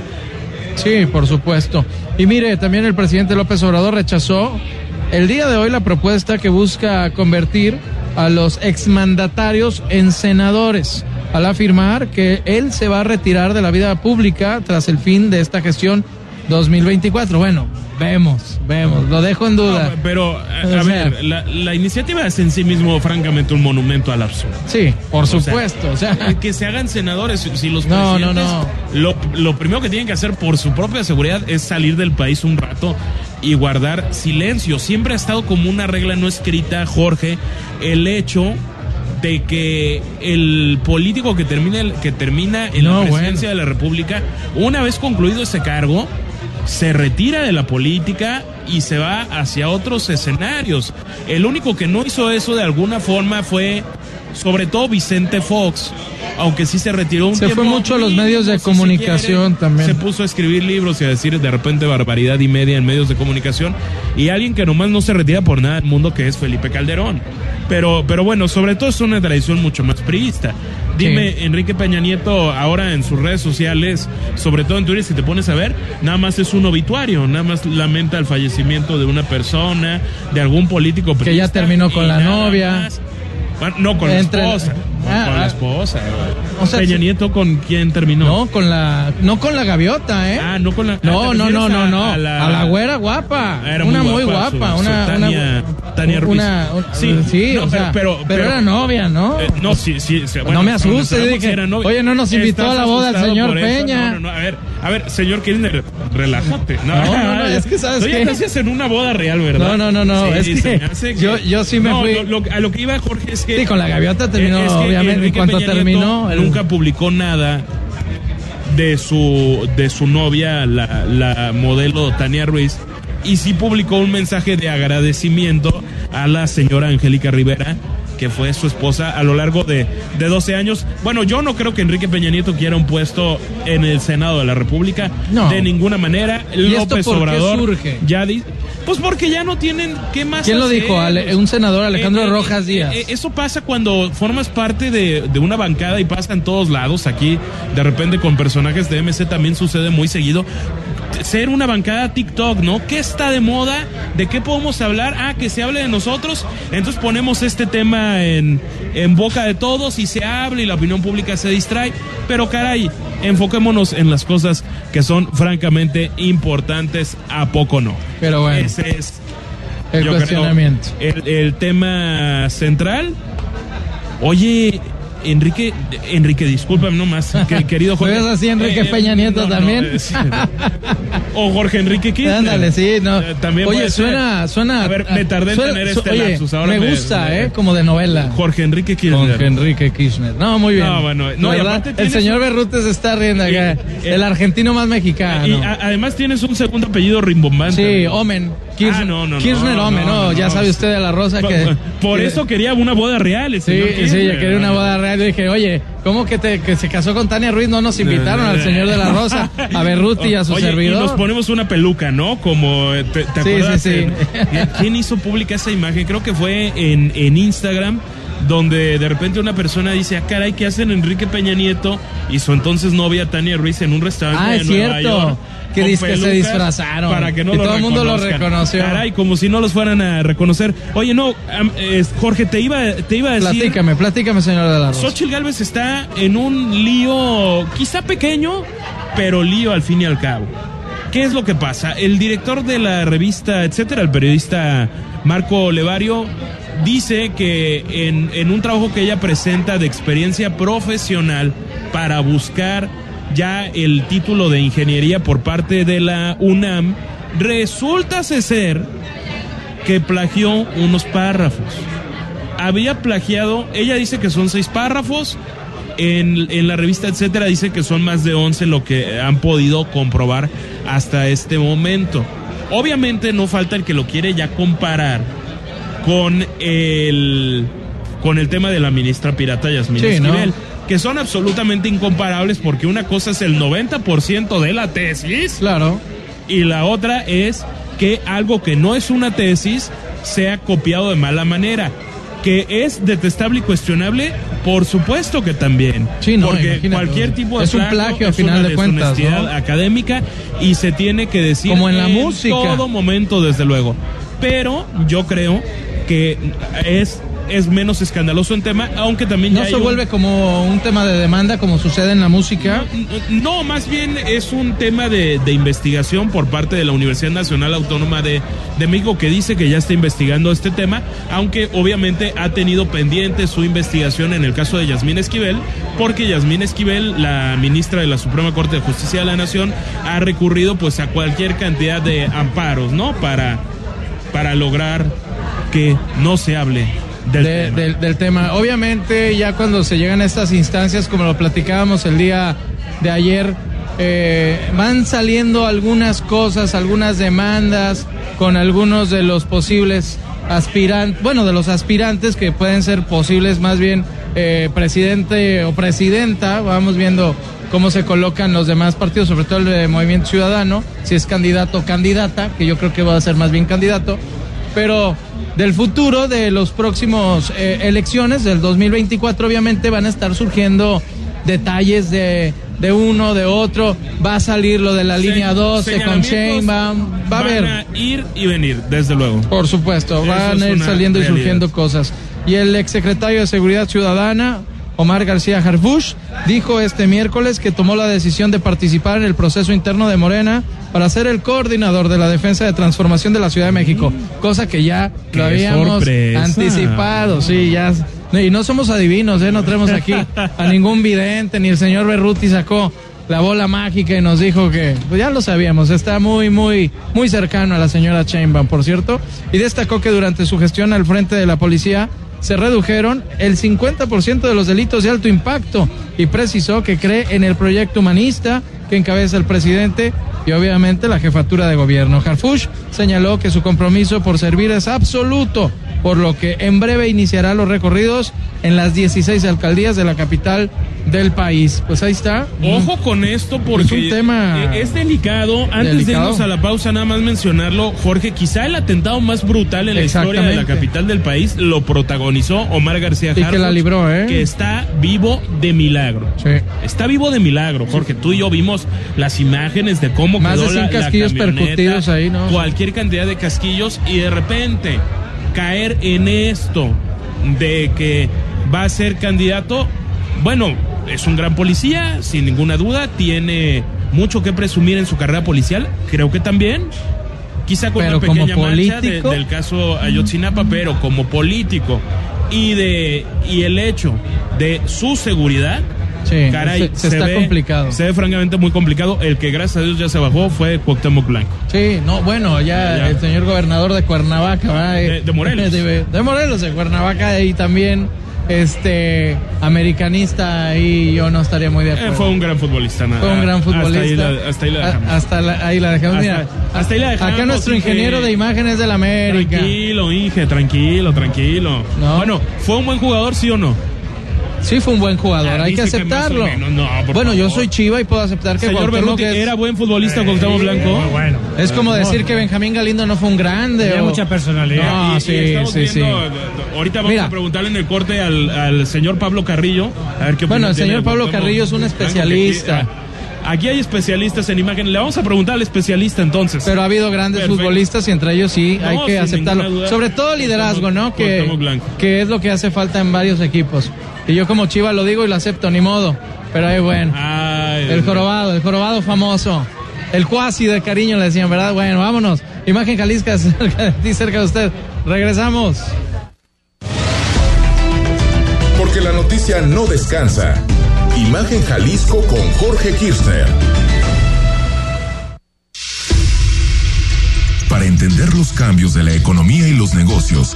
Sí, por supuesto. Y mire, también el presidente López Obrador rechazó el día de hoy la propuesta que busca convertir a los exmandatarios en senadores, al afirmar que él se va a retirar de la vida pública tras el fin de esta gestión 2024. Bueno, vemos, vemos, lo dejo en duda. No, pero, a, a ver, la, la iniciativa es en sí mismo, francamente, un monumento al absurdo. Sí, por O sea, supuesto. O sea, que se hagan senadores. Si- los No, no, presidentes, no. Lo, lo primero que tienen que hacer por su propia seguridad es salir del país un rato y guardar silencio. Siempre ha estado como una regla no escrita, Jorge, el hecho de que el político que termina, que termina en No, la presidencia de la República, una vez concluido ese cargo, se retira de la política y se va hacia otros escenarios. El único que no hizo eso de alguna forma fue, sobre todo, Vicente Fox, aunque sí se retiró un Se fue tiempo mucho a los medios de comunicación se también. Se puso a escribir libros y a decir de repente barbaridad y media en medios de comunicación. Y alguien que nomás no se retira por nada del mundo, que es Felipe Calderón. Pero, pero bueno, sobre todo es una tradición mucho más priista. Dime, Enrique Peña Nieto, ahora en sus redes sociales, sobre todo en Twitter, si te pones a ver, nada más es un obituario, nada más lamenta el fallecimiento de una persona, de algún político Que ya terminó con la novia. más. No, con Entre- la esposa. Con, Ah, con ah. la esposa. O sea, Peña. Nieto, ¿con quién terminó? No, con la, no con la gaviota, ¿eh? Ah, no con la. No, ah, ¿te no, no, refieres no, a- no. a la- la, güera guapa. Ah, era una muy muy guapa, guapa. su- su una, Tania- una, Tania Ruiz. Una, un- Sí, sí, no, o sea, pero- pero, pero- era novia, ¿no? Eh, no, sí, sí. sí, No me asustes, dije, que era novia. oye, no nos invitó a la boda el señor. Peña. No, no, no, a ver, a ver, señor Kirchner, relájate. No, No, no, no, es que ¿sabes Oye, qué? estás en una boda real, ¿verdad? No, no, no, no, es se que yo- yo sí me No, fui- lo- lo- a lo que iba Jorge es que. Sí, con la gaviota terminó, es que obviamente, en cuanto Peña terminó, Nieto el- Nunca publicó nada de su, de su novia, la, la modelo Tania Ruiz, y sí publicó un mensaje de agradecimiento a la señora Angélica Rivera, que fue su esposa a lo largo de, de 12 años. Bueno, yo no creo que Enrique Peña Nieto quiera un puesto en el Senado de la República, No. de ninguna manera. ¿Y esto López por qué Obrador surge? ya di- pues porque ya no tienen qué más ¿Quién lo dijo? Ale- un senador, Alejandro Eh, eh, Rojas eh, Díaz. eh, eso pasa cuando formas parte de, de una bancada y pasa en todos lados. Aquí, de repente, con personajes de MC también sucede muy seguido. Ser una bancada TikTok, ¿no? ¿Qué está de moda? ¿De qué podemos hablar? Ah, que se hable de nosotros. Entonces ponemos este tema en, en boca de todos y se habla y la opinión pública se distrae. Pero caray, enfoquémonos en las cosas que son francamente importantes. ¿A poco no? Pero bueno, Ese es el cuestionamiento. el, el tema central. Oye, Enrique, Enrique, discúlpame nomás, que- querido Jorge. ¿Ves así Enrique Eh, Peña Nieto no, también? eh, sí. o Jorge Enrique Kirchner. Ándale, sí, no. Eh, también Oye, suena, suena. A ver, me tardé en tener este oye, lapsus. Ahora me me- gusta, me- ¿eh? Como de novela. Jorge Enrique Kirchner. Con Enrique Kirchner. No, muy bien. No, bueno, no, ¿Verdad? El señor un- Berrute se está riendo acá. Eh, el argentino más mexicano. Y a- además tienes un segundo apellido rimbombante. Sí. Omen. Kirchner, Ah, no, no, Kirchner no, Omen, no, no, ya sabe usted de la rosa Por, que. por eso quería una boda real. el Sí, señor sí, ya quería una boda real. Yo dije, oye, ¿cómo que, te, que se casó con Tania Ruiz? No nos invitaron al señor de la rosa, a Berruti y a su Oye, servidor. Y nos ponemos una peluca, ¿no? Como, eh, ¿te, te Sí, acuerdas? sí, sí. en- ¿Quién hizo pública esa imagen? Creo que fue en, en Instagram, donde de repente una persona dice, ah, caray, ¿qué hacen Enrique Peña Nieto y su entonces novia Tania Ruiz en un restaurante Ah, de es Nueva cierto. York? Que dice que se disfrazaron. Para que no lo todo el mundo lo reconoció. Caray, como si no los fueran a reconocer. Oye, no, Jorge, te iba, te iba a decir... Platícame, platícame, señor de la rosa. Xochitl Galvez está en un lío quizá pequeño, pero lío al fin y al cabo. ¿Qué es lo que pasa? El director de la revista, etcétera, el periodista Marco Levario, dice que en, en un trabajo que ella presenta de experiencia profesional para buscar ya el título de ingeniería por parte de la UNAM, resulta ser que plagió unos párrafos había plagiado, ella dice que son seis párrafos, en, en la revista etcétera dice que son más de 11 lo que han podido comprobar hasta este momento. Obviamente no falta el que lo quiere ya comparar con el con el tema de la ministra pirata Yasmín Sí, que son absolutamente incomparables porque una cosa es el 90% de la tesis Claro. y la otra es que algo que no es una tesis sea copiado de mala manera. Que es detestable y cuestionable, por supuesto que también. Sí, no, Porque imagínate. cualquier tipo de Es un plagio, final de cuentas, deshonestidad ¿no? académica y se tiene que decir Como en la música. todo momento, desde luego. Pero yo creo que es, es menos escandaloso en tema, aunque también No ya se un- vuelve como un tema de demanda como sucede en la música. no, más bien es un tema de, de investigación por parte de la Universidad Nacional Autónoma de, de México que dice que ya está investigando este tema, aunque obviamente ha tenido pendiente su investigación en el caso de Yasmín Esquivel, porque Yasmín Esquivel, la ministra de la Suprema Corte de Justicia de la Nación, ha recurrido pues a cualquier cantidad de amparos, ¿no? Para, para lograr que no se hable del de- tema. del, del tema. Obviamente, ya cuando se llegan a estas instancias, como lo platicábamos el día de ayer, eh, van saliendo algunas cosas, algunas demandas con algunos de los posibles aspirantes, bueno, de los aspirantes que pueden ser posibles más bien eh, presidente o presidenta, vamos viendo cómo se colocan los demás partidos, sobre todo el de Movimiento Ciudadano, si es candidato o candidata, que yo creo que va a ser más bien candidato, pero del futuro de los próximos eh, elecciones del 2024 obviamente van a estar surgiendo detalles de, de uno, de otro, va a salir lo de la línea 12 con Sheinbaum, va a haber. Van a ir y venir, desde luego. Por supuesto, Eso van a ir saliendo y surgiendo cosas. Y el exsecretario de Seguridad Ciudadana, Omar García Harfush, dijo este miércoles que tomó la decisión de participar en el proceso interno de Morena para ser el coordinador de la defensa de transformación de la Ciudad de México, cosa que ya ¡Qué lo habíamos sorpresa! anticipado, sí, ya. Y no somos adivinos, ¿eh? no tenemos aquí a ningún vidente, ni el señor Berruti sacó la bola mágica y nos dijo que, pues ya lo sabíamos, está muy, muy, muy cercano a la señora Chainbaum, por cierto, y destacó que durante su gestión al frente de la policía se redujeron el 50% de los delitos de alto impacto y precisó que cree en el proyecto humanista que encabeza el presidente y obviamente la jefatura de gobierno. Harfush señaló que su compromiso por servir es absoluto, por lo que en breve iniciará los recorridos en las 16 alcaldías de la capital del país. Pues ahí está. Ojo con esto porque Es un tema eh, es delicado. Antes de irnos a la pausa, nada más mencionarlo, Jorge, quizá el atentado más brutal en la historia de la capital del país lo protagonizó Omar García Y que Harfuch, la libró, ¿eh? Que está vivo de milagro. Sí. Está vivo de milagro, Jorge. Tú y yo vimos las imágenes de cómo Más quedó de 100 la, la casquillos percutidos ahí, ¿no? Cualquier cantidad de casquillos y de repente caer en esto de que va a ser candidato, bueno, es un gran policía, sin ninguna duda, tiene mucho que presumir en su carrera policial, creo que también. Quizá con Pero una pequeña mancha de- del caso Ayotzinapa, pero como político y de y el hecho de su seguridad, Sí, caray, se- se está ve- complicado. Se ve francamente muy complicado. El que gracias a Dios ya se bajó fue Cuauhtémoc Blanco. Sí, no, bueno, ya, Ya. el señor gobernador de Cuernavaca, ¿va? De- de Morelos. De, de Morelos, de Cuernavaca, y también este americanista, ahí yo no estaría muy de Eh, acuerdo. fue un gran futbolista. nada. Fue un gran futbolista. Hasta ahí la, hasta ahí la dejamos. A- hasta la- ahí la dejamos. Hasta- Mira, hasta ahí la dejamos, Acá nuestro Inge. ingeniero de imágenes de la América. Tranquilo, Inge, tranquilo, tranquilo. No. Bueno, ¿fue un buen jugador, sí o no? Sí, fue un buen jugador, hay que aceptarlo. menos. No, por bueno, yo soy Chiva y puedo aceptar que Señor Berruti, es- ¿era buen futbolista Cuauhtémoc Blanco? Muy bueno. Es como decir que Benjamín Galindo no fue un grande. Tenía o- mucha personalidad. No, Y- y sí, sí, sí. viendo, Ahorita vamos Mira. a preguntarle en el corte al, al señor Pablo Carrillo. A ver qué Bueno, el señor Pablo Carrillo es un especialista. ah, Aquí hay especialistas en imagen. Le vamos a preguntar al especialista entonces. Pero ha habido grandes Perfecto. futbolistas y entre ellos sí No, hay que aceptarlo. duda. Sobre todo liderazgo, ¿no? Que, que es lo que hace falta en varios equipos. Y yo como Chiva lo digo y lo acepto, ni modo. Pero ahí bueno. Ay, El jorobado, el jorobado famoso. El cuasi de cariño le decían, ¿verdad? Bueno, vámonos. Imagen Jalisca cerca de ti, cerca de usted. Regresamos. Porque la noticia no descansa. Imagen Jalisco con Jorge Kirchner. Para entender los cambios de la economía y los negocios,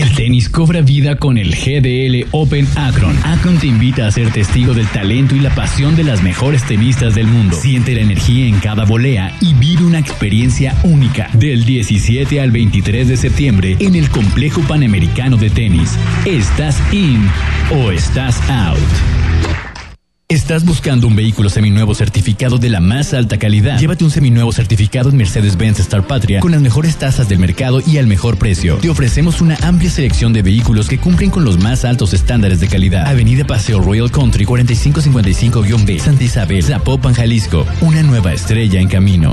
El tenis cobra vida con el GDL Open Akron. Akron te invita a ser testigo del talento y la pasión de las mejores tenistas del mundo. Siente la energía en cada volea y vive una experiencia única. Del 17 al 23 de septiembre en el Complejo Panamericano de Tenis. ¿Estás in o estás out? ¿Estás buscando un vehículo seminuevo certificado de la más alta calidad? Llévate un seminuevo certificado en Mercedes-Benz Star Patria con las mejores tasas del mercado y al mejor precio. Te ofrecemos una amplia selección de vehículos que cumplen con los más altos estándares de calidad. Avenida Paseo Royal Country 4555-B, Santa Isabel, Zapopan, Jalisco. Una nueva estrella en camino.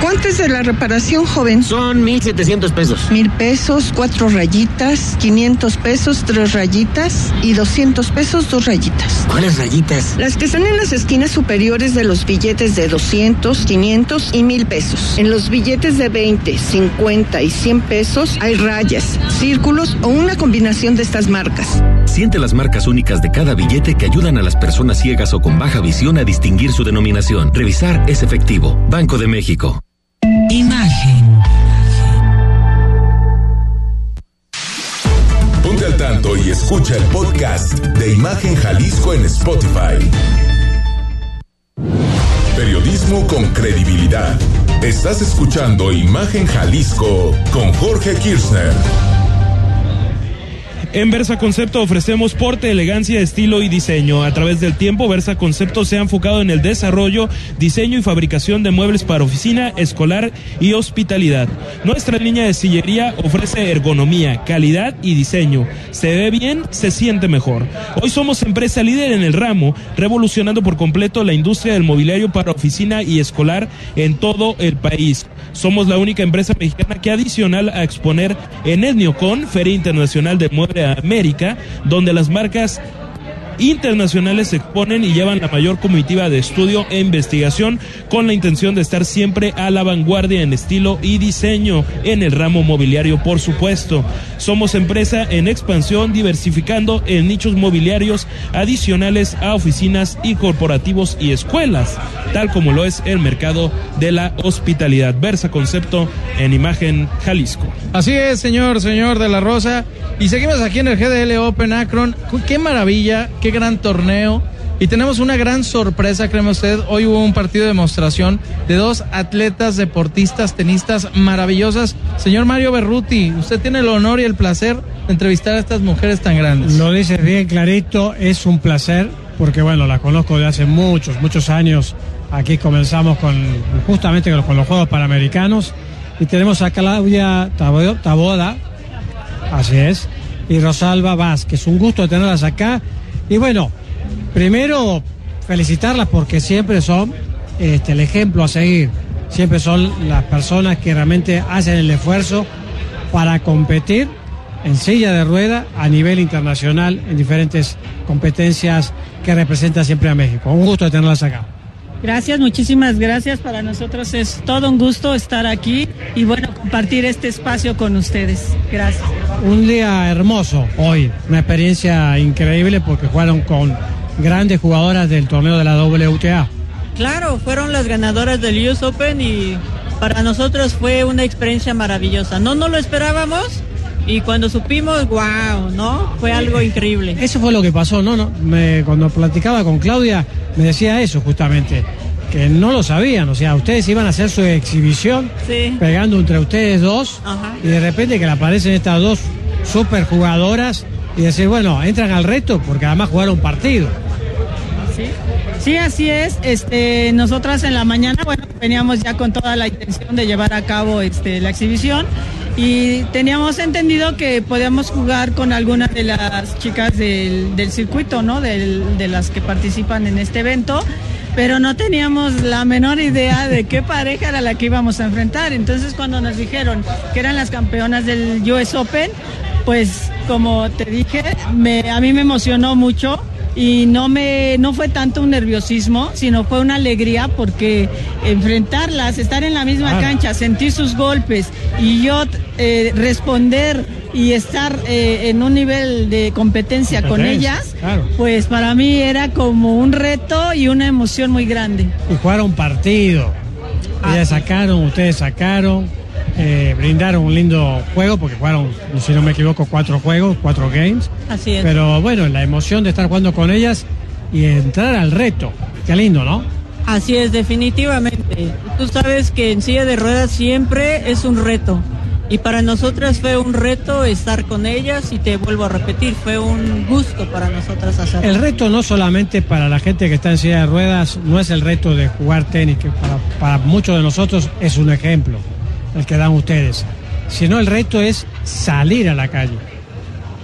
¿Cuánto es de la reparación, joven? Son 1.700 pesos. Mil pesos, cuatro rayitas, 500 pesos, tres rayitas y 200 pesos, dos rayitas. ¿Cuáles rayitas? Las que están en las esquinas superiores de los billetes de 200, 500 y 1000 pesos. En los billetes de 20, 50 y 100 pesos hay rayas, círculos o una combinación de estas marcas. Siente las marcas únicas de cada billete que ayudan a las personas ciegas o con baja visión a distinguir su denominación. Revisar es efectivo. Banco de México. Y escucha el podcast de Imagen Jalisco en Spotify. Periodismo con credibilidad. Estás escuchando Imagen Jalisco con Jorge Kirchner. En Versa Concepto ofrecemos porte, elegancia, estilo y diseño. A través del tiempo, Versa Concepto se ha enfocado en el desarrollo, diseño y fabricación de muebles para oficina, escolar y hospitalidad. Nuestra línea de sillería ofrece ergonomía, calidad y diseño. Se ve bien, se siente mejor. Hoy somos empresa líder en el ramo, revolucionando por completo la industria del mobiliario para oficina y escolar en todo el país. Somos la única empresa mexicana que adicional a exponer en el Neocon, Feria Internacional de América, donde las marcas internacionales se exponen y llevan la mayor comitiva de estudio e investigación con la intención de estar siempre a la vanguardia en estilo y diseño en el ramo mobiliario, por supuesto. Somos empresa en expansión, diversificando en nichos mobiliarios adicionales a oficinas y corporativos y escuelas, tal como lo es el mercado de la hospitalidad. Versa concepto en imagen Jalisco. Así es, señor, señor de la Rosa. Y seguimos aquí en el GDL Open Akron. Qué maravilla, qué gran torneo. Y tenemos una gran sorpresa, créeme usted. Hoy hubo un partido de demostración de dos atletas, deportistas, tenistas maravillosas. Señor Mario Berruti, usted tiene el honor y el placer de entrevistar a estas mujeres tan grandes. Lo dices bien clarito, es un placer, porque bueno, la conozco de hace muchos, muchos años. Aquí comenzamos con justamente con los Juegos Panamericanos. Y tenemos a Claudia Taboda, así es, y Rosalba Vázquez. Un gusto tenerlas acá. Y bueno, primero felicitarlas porque siempre son este, el ejemplo a seguir. Siempre son las personas que realmente hacen el esfuerzo para competir en silla de rueda a nivel internacional en diferentes competencias que representan siempre a México. Un gusto tenerlas acá. Gracias, muchísimas gracias. Para nosotros es todo un gusto estar aquí y bueno, compartir este espacio con ustedes. Gracias. Un día hermoso hoy, una experiencia increíble porque jugaron con grandes jugadoras del torneo de la WTA. Claro, fueron las ganadoras del US Open y para nosotros fue una experiencia maravillosa. No nos lo esperábamos, y cuando supimos, wow, ¿no? Fue algo increíble. Eso fue lo que pasó, ¿no? no me, cuando platicaba con Claudia, me decía eso justamente, que no lo sabían, o sea, ustedes iban a hacer su exhibición pegando entre ustedes dos y de repente que le aparecen estas dos super jugadoras y decir, bueno, entran al reto porque además jugaron partido. Sí. Sí, así es. Este, nosotras en la mañana, bueno, veníamos ya con toda la intención de llevar a cabo este, la exhibición y teníamos entendido que podíamos jugar con algunas de las chicas del, circuito, ¿no? de las que participan en este evento, pero no teníamos la menor idea de qué pareja era la que íbamos a enfrentar. Entonces cuando nos dijeron que eran las campeonas del US Open, pues como te dije, a mí me emocionó mucho y no me no fue tanto un nerviosismo, sino fue una alegría porque enfrentarlas, estar en la misma cancha, sentir sus golpes y yo eh, responder y estar eh, en un nivel de competencia con ellas, pues para mí era como un reto y una emoción muy grande. Y jugaron partido. Ellas sacaron, ustedes sacaron eh, brindaron un lindo juego porque jugaron, si no me equivoco, cuatro juegos, cuatro games. Así es. Pero bueno, la emoción de estar jugando con ellas y entrar al reto. Qué lindo, ¿no? Así es, definitivamente. Tú sabes que en silla de ruedas siempre es un reto. Y para nosotras fue un reto estar con ellas y te vuelvo a repetir, fue un gusto para nosotras hacerlo. El reto no solamente para la gente que está en silla de ruedas, no es el reto de jugar tenis, que para, para muchos de nosotros es un ejemplo el que dan ustedes, sino el reto es salir a la calle.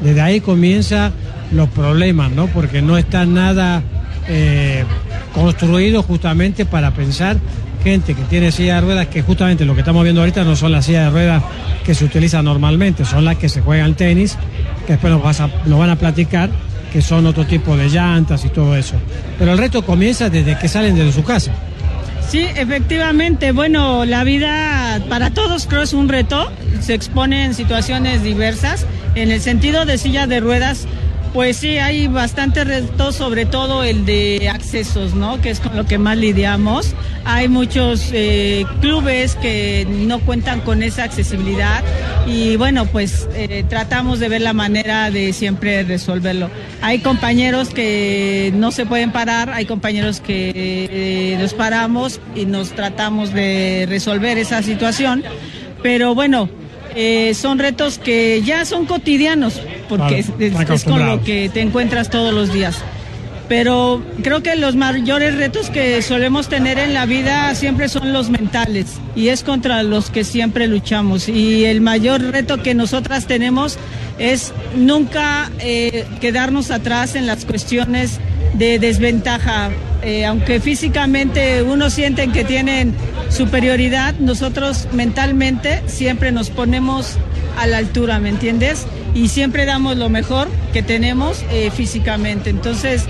Desde ahí comienzan los problemas, ¿no? Porque no está nada eh, construido justamente para pensar gente que tiene silla de ruedas, que justamente lo que estamos viendo ahorita no son las sillas de ruedas que se utilizan normalmente, son las que se juegan tenis, que después nos, van a platicar, que son otro tipo de llantas y todo eso. Pero el reto comienza desde que salen de su casa. Sí, efectivamente. Bueno, la vida para todos creo es un reto. Se expone en situaciones diversas. En el sentido de silla de ruedas, Pues sí, hay bastantes retos, sobre todo el de accesos, ¿no? Que es con lo que más lidiamos. Hay muchos eh, clubes que no cuentan con esa accesibilidad y bueno, pues eh, tratamos de ver la manera de siempre resolverlo. Hay compañeros que no se pueden parar, hay compañeros que eh, nos paramos y nos tratamos de resolver esa situación, pero bueno, eh, son retos que ya son cotidianos, porque Claro, es, con lo que te encuentras todos los días. Pero creo que los mayores retos que solemos tener en la vida siempre son los mentales y es contra los que siempre luchamos. Y el mayor reto que nosotras tenemos es nunca eh, quedarnos atrás en las cuestiones de desventaja. Eh, aunque físicamente unos sienten que tienen superioridad, nosotros mentalmente siempre nos ponemos a la altura, ¿me entiendes? Y siempre damos lo mejor que tenemos eh, físicamente. Entonces,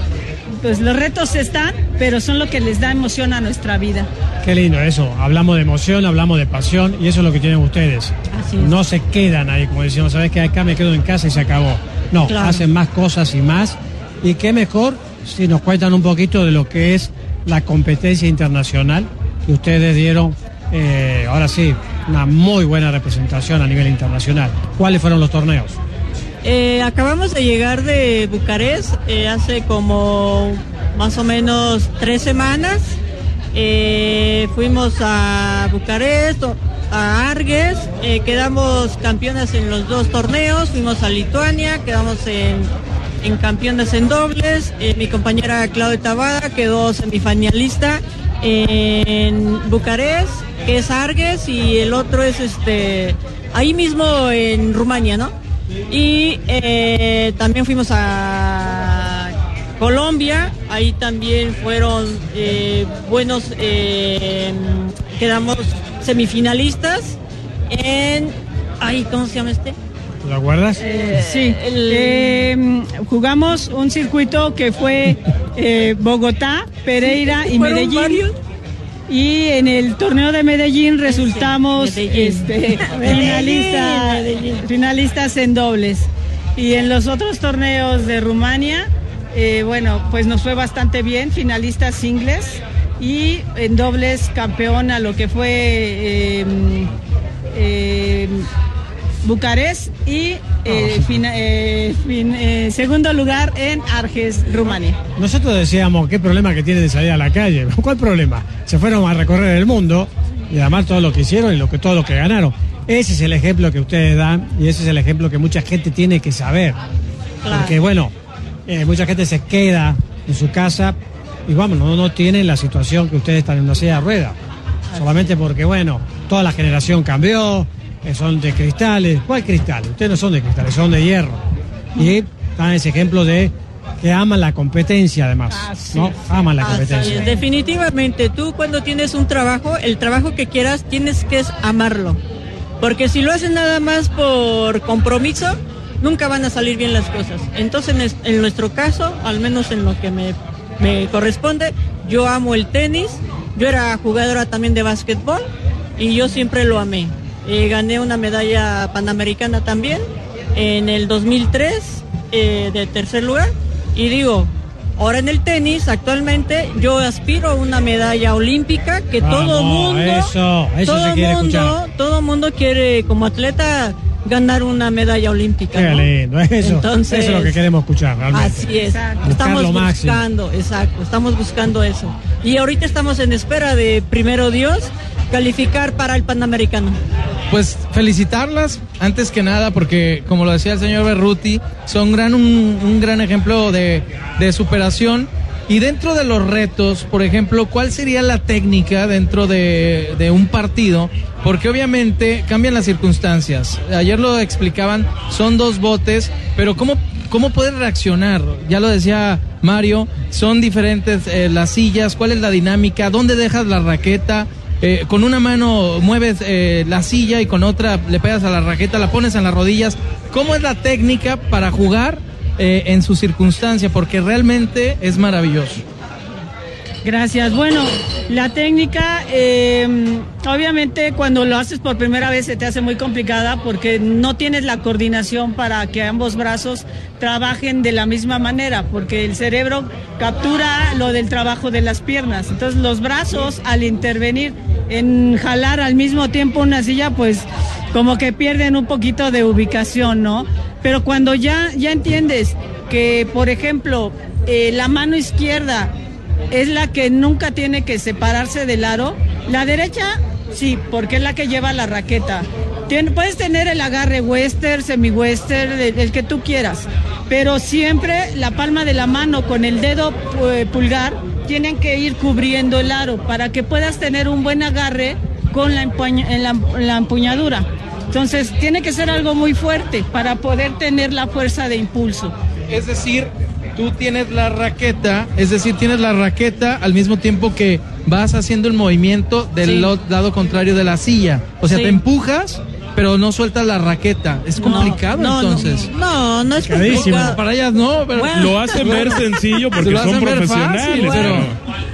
pues los retos están, pero son lo que les da emoción a nuestra vida. Qué lindo eso. Hablamos de emoción, hablamos de pasión y eso es lo que tienen ustedes. No se quedan ahí, como decíamos, sabes que acá me quedo en casa y se acabó. No, Claro. hacen más cosas y más. Y qué mejor si nos cuentan un poquito de lo que es la competencia internacional ustedes dieron, eh, ahora sí, una muy buena representación a nivel internacional. ¿Cuáles fueron los torneos? Eh, acabamos de llegar de Bucarest eh, hace como más o menos tres semanas. Fuimos a Bucarest, a Argues, quedamos campeonas en los dos torneos, fuimos a Lituania, quedamos en, en campeonas en dobles. Mi compañera Claudia Tabada quedó semifinalista en Bucarest, que es Argues, y el otro es este ahí mismo en Rumania, ¿no? Y eh, también fuimos a Colombia, ahí también fueron eh, buenos, eh, quedamos semifinalistas en, ay, ¿cómo se llama este? ¿Lo acuerdas? Eh, sí, eh, jugamos un circuito que fue eh, Bogotá, Pereira y ¿Fueron Medellín. varios? Y en el torneo de Medellín resultamos Medellín. este, Medellín, finalista- Medellín. finalistas en dobles. Y en los otros torneos de Rumania, eh, bueno, pues nos fue bastante bien, finalistas singles y en dobles campeón a lo que fue eh, eh, Bucarest y eh, fina- eh, fin- eh, segundo lugar en Arges, Rumania. Nosotros decíamos, ¿qué problema que tiene de salir a la calle? ¿Cuál problema? Se fueron a recorrer el mundo y además todo lo que hicieron y lo que, todo lo que ganaron. Ese es el ejemplo que ustedes dan y ese es el ejemplo que mucha gente tiene que saber. Porque bueno, mucha gente se queda en su casa y vamos, no, no tienen la situación que ustedes están en una silla de rueda. Solamente porque bueno, toda la generación cambió, son de cristales. ¿Cuál cristal? Ustedes no son de cristales, son de hierro. Y dan ese ejemplo de que aman la competencia además. ¿no? Aman la Así competencia. definitivamente, tú cuando tienes un trabajo, el trabajo que quieras, tienes que amarlo. Porque si lo haces nada más por compromiso, nunca van a salir bien las cosas. Entonces, en, es- en nuestro caso, al menos en lo que me, me corresponde, yo amo el tenis. Yo era jugadora también de básquetbol y yo siempre lo amé. Eh, gané una medalla panamericana también en el 2003 eh, de tercer lugar. Y digo, ahora en el tenis, actualmente yo aspiro a una medalla olímpica que todo Vamos, mundo, eso, eso todo se quiere mundo, escuchar. todo mundo quiere como atleta ganar una medalla olímpica. Qué ¿no? lindo, eso, Entonces, eso es lo que queremos escuchar realmente. Así es. Estamos máximo. buscando, exacto, estamos buscando eso. Y ahorita estamos en espera de, primero Dios, calificar para el Panamericano. Pues felicitarlas antes que nada porque como lo decía el señor Berruti, son gran, un, un gran ejemplo de, de superación. Y dentro de los retos, por ejemplo, ¿cuál sería la técnica dentro de, de un partido? Porque obviamente cambian las circunstancias. Ayer lo explicaban, son dos botes, pero ¿cómo, cómo reaccionar? Ya lo decía Mario, son diferentes eh, las sillas, ¿cuál es la dinámica? ¿Dónde dejas la raqueta? Eh, con una mano mueves eh, la silla y con otra le pegas a la raqueta, la pones en las rodillas. ¿Cómo es la técnica para jugar eh, en su circunstancia? Porque realmente es maravilloso. Gracias. Bueno, la técnica, eh, obviamente cuando lo haces por primera vez se te hace muy complicada porque no tienes la coordinación para que ambos brazos trabajen de la misma manera, porque el cerebro captura lo del trabajo de las piernas. Entonces los brazos al intervenir en jalar al mismo tiempo una silla, pues como que pierden un poquito de ubicación, ¿no? Pero cuando ya, ya entiendes que, por ejemplo, eh, la mano izquierda es la que nunca tiene que separarse del aro. La derecha, sí, porque es la que lleva la raqueta. puedes tener el agarre western, semi-western, el, que tú quieras, pero siempre la palma de la mano con el dedo eh, pulgar tienen que ir cubriendo el aro para que puedas tener un buen agarre con la, la empuñadura. Entonces, tiene que ser algo muy fuerte para poder tener la fuerza de impulso. Es decir, tú tienes la raqueta, es decir, tienes la raqueta al mismo tiempo que vas haciendo el movimiento del Sí. lado contrario de la silla. O sea, Sí. te empujas, pero no sueltas la raqueta. Es complicado no, no, entonces. No, no es Complicadísimo. complicado. Para ellas no, pero Bueno. Lo hacen ver sencillo porque Lo son profesionales, fácil, pero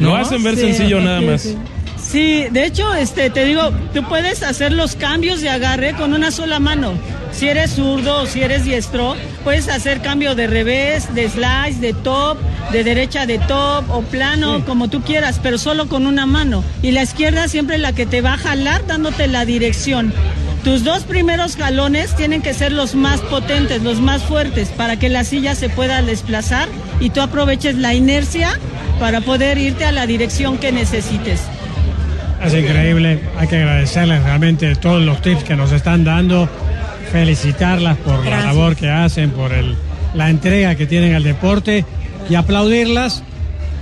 ¿no? hacen ver Sí. sencillo nada Sí, más. sí. Sí, de hecho, este, te digo, tú puedes hacer los cambios de agarre con una sola mano. Si eres zurdo o si eres diestro, puedes hacer cambio de revés, de slice, de top, de derecha de top o plano, como tú quieras, pero solo con una mano. Y la izquierda siempre la que te va a jalar dándote la dirección. Tus dos primeros jalones tienen que ser los más potentes, los más fuertes, para que la silla se pueda desplazar y tú aproveches la inercia para poder irte a la dirección que necesites. Es increíble, hay que agradecerles realmente todos los tips que nos están dando, felicitarlas por la Gracias. labor que hacen, por el, la entrega que tienen al deporte y aplaudirlas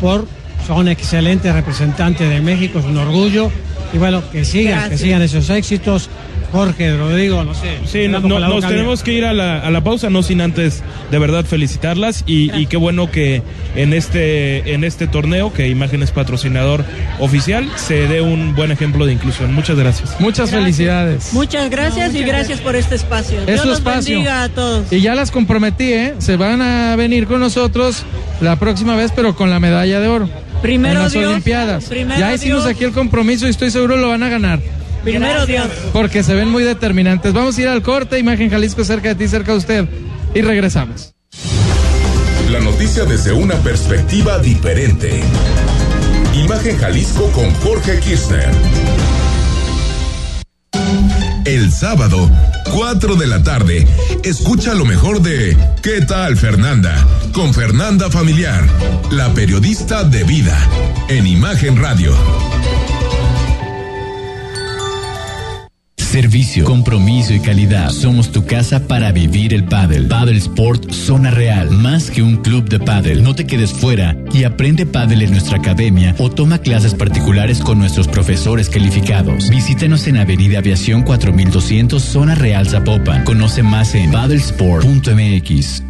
por son excelentes representantes de México, es un orgullo y bueno, que sigan, que sigan esos éxitos. Jorge, Rodrigo, no sé. Sí, no- no- nos tenemos que ir a la, a la pausa, no sin antes de verdad felicitarlas y, y qué bueno que en este, en este torneo, que Imagen es patrocinador oficial, se dé un buen ejemplo de inclusión. Muchas gracias. Muchas felicidades. Muchas gracias y gracias por este espacio. Es Dios su los espacio. bendiga a todos. Y ya las comprometí, ¿eh? Se van a venir con nosotros la próxima vez, pero con la medalla de oro. Primero en las Dios, Olimpiadas. primero ya hicimos Dios. aquí el compromiso y estoy seguro lo van a ganar. Primero Dios. Porque se ven muy determinantes. Vamos a ir al corte, Imagen Jalisco cerca de ti, cerca de usted. Y regresamos. La noticia desde una perspectiva diferente. Imagen Jalisco con Jorge Kirchner. El sábado, 4 de la tarde, escucha lo mejor de ¿Qué tal Fernanda? Con Fernanda Familiar, la periodista de vida, en Imagen Radio. Servicio, compromiso y calidad. Somos tu casa para vivir el pádel. Paddle Sport Zona Real. Más que un club de pádel. No te quedes fuera y aprende pádel en nuestra academia o toma clases particulares con nuestros profesores calificados. Visítanos en Avenida Aviación 4200 Zona Real Zapopan. Conoce más en paddlesport.mx.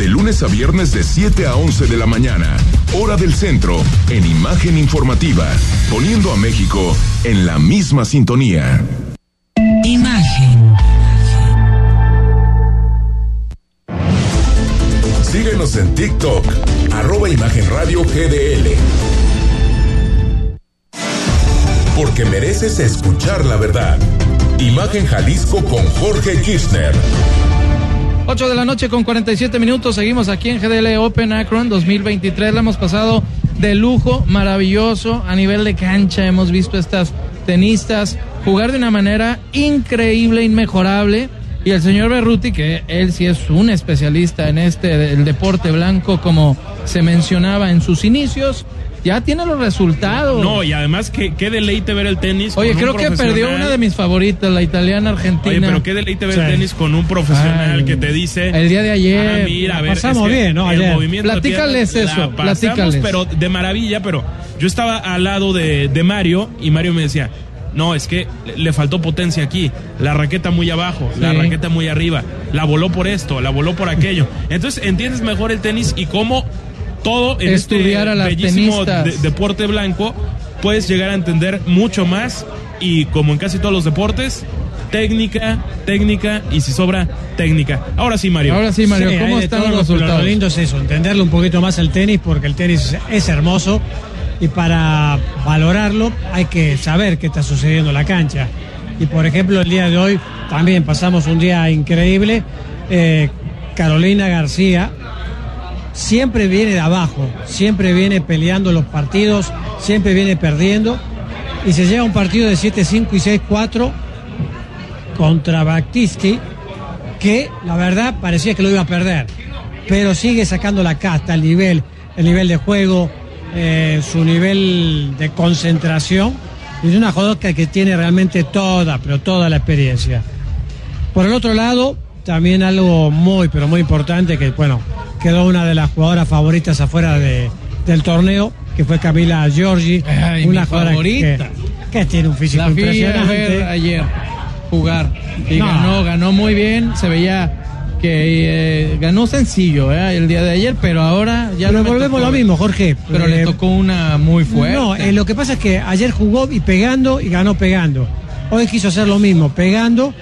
de lunes a viernes de 7 a 11 de la mañana, hora del centro, en imagen informativa, poniendo a México en la misma sintonía. Imagen. Síguenos en TikTok, arroba Imagen Radio GDL. Porque mereces escuchar la verdad. Imagen Jalisco con Jorge Kirchner. 8 de la noche con 47 minutos. Seguimos aquí en GDL Open Akron 2023. La hemos pasado de lujo, maravilloso. A nivel de cancha hemos visto estas tenistas jugar de una manera increíble, inmejorable. Y el señor Berruti, que él sí es un especialista en este, el deporte blanco, como se mencionaba en sus inicios, ya tiene los resultados. No, y además, qué, qué deleite ver el tenis. Oye, con un creo que perdió una de mis favoritas, la italiana argentina. Oye, pero qué deleite ver Sí. el tenis con un profesional Ay, que te dice. el día de ayer. Ah, mira, a ver, pasamos es que bien, ¿no? el Ayer. Platícales eso, pasamos, platícales. pero de maravilla, pero yo estaba al lado de, de Mario y Mario me decía. No, es que le faltó potencia aquí. La raqueta muy abajo, la raqueta muy arriba. La voló por esto, la voló por aquello. Entonces entiendes mejor el tenis y cómo todo en Estudiar este a las bellísimo de- deporte blanco puedes llegar a entender mucho más y como en casi todos los deportes, técnica, técnica y si sobra, técnica. Ahora sí, Mario. Sí, hay de todo, pero Lo lindo es eso, entenderle un poquito más al tenis, porque el tenis es hermoso y para valorarlo hay que saber qué está sucediendo en la cancha. Y por ejemplo, el día de hoy también pasamos un día increíble. Eh, Carolina García siempre viene de abajo, siempre viene peleando los partidos, siempre viene perdiendo y se lleva un partido de 7-5 y 6-4 contra Bactisti que la verdad parecía que lo iba a perder, pero sigue sacando la casta, el nivel, el nivel de juego, eh, su nivel de concentración, y es una jugadora que tiene realmente toda, pero toda la experiencia. Por el otro lado, también algo muy, pero muy importante, que bueno, quedó una de las jugadoras favoritas afuera de- del torneo, que fue Camila Giorgi, Ay, una jugadora que, favorita. que tiene un físico La impresionante. ayer jugar y No. ganó, ganó muy bien. Se veía que eh, ganó sencillo eh, el día de ayer, pero ahora ya Pero no volvemos tocó lo mismo, Jorge. Pero Eh, le tocó una muy fuerte. No, eh, lo que pasa es que ayer jugó y pegando y ganó pegando. Hoy quiso hacer lo mismo, pegando,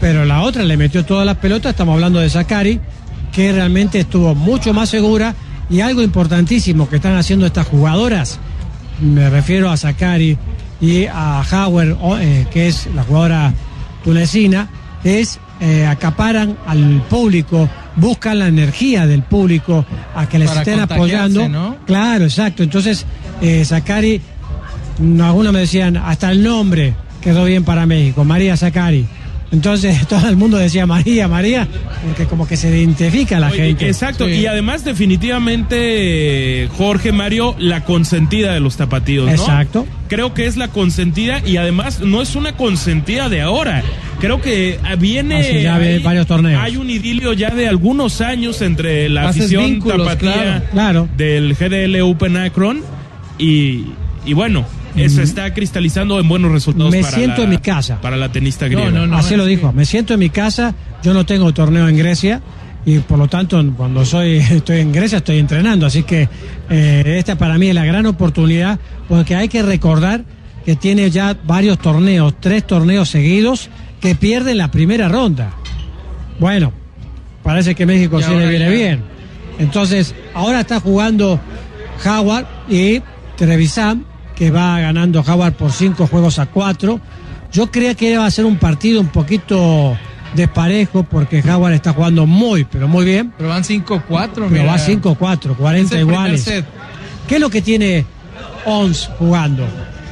pero la otra le metió todas las pelotas. Estamos hablando de Sakari, que realmente estuvo mucho más segura. Y algo importantísimo que están haciendo estas jugadoras, me refiero a Sakari y a Hauer, o, eh, que es la jugadora tunecina, es eh, acaparan al público, buscan la energía del público a que les Para estén apoyando. ¿no? Claro, exacto. Entonces, eh, Sakari, mm, algunos me decían, hasta el nombre quedó bien para México, María Sakari. Entonces todo el mundo decía María, María, porque como que se identifica a la Oye, gente. Exacto, Sí. y además definitivamente Jorge Mario, la consentida de los tapatíos, ¿no? Exacto. Creo que es la consentida y además no es una consentida de ahora. Creo que ah, viene ya hay- varios torneos. Hay un idilio ya de algunos años entre la Haces afición vínculos, tapatía claro. Claro. del GDL Open Akron y, y bueno, se está cristalizando en buenos resultados Me para siento la- en mi casa. para la tenista griega. Así lo dijo. Me siento en mi casa. Yo no tengo torneo en Grecia y por lo tanto cuando soy estoy en Grecia estoy entrenando. Así que eh, esta para mí es la gran oportunidad porque hay que recordar que tiene ya varios torneos, tres torneos seguidos que pierden la primera ronda. Bueno, parece que México sí le viene ya. bien. Entonces ahora está jugando Howard y Trevisan que va ganando Howard por cinco juegos a cuatro. Yo creía que va a ser un partido un poquito desparejo porque Howard está jugando muy, pero muy bien. Pero van 5-4, Pero mira. va 5-4, 40 Es el primer iguales. set. ¿Qué es lo que tiene Ons jugando?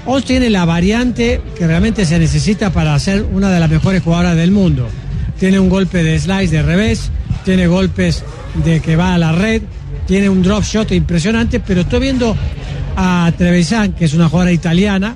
Ons tiene la variante que realmente se necesita para ser una de las mejores jugadoras del mundo. Tiene un golpe de slice de revés, tiene golpes de que va a la red, tiene un drop shot impresionante, pero estoy viendo a Trevisan, que es una jugadora italiana,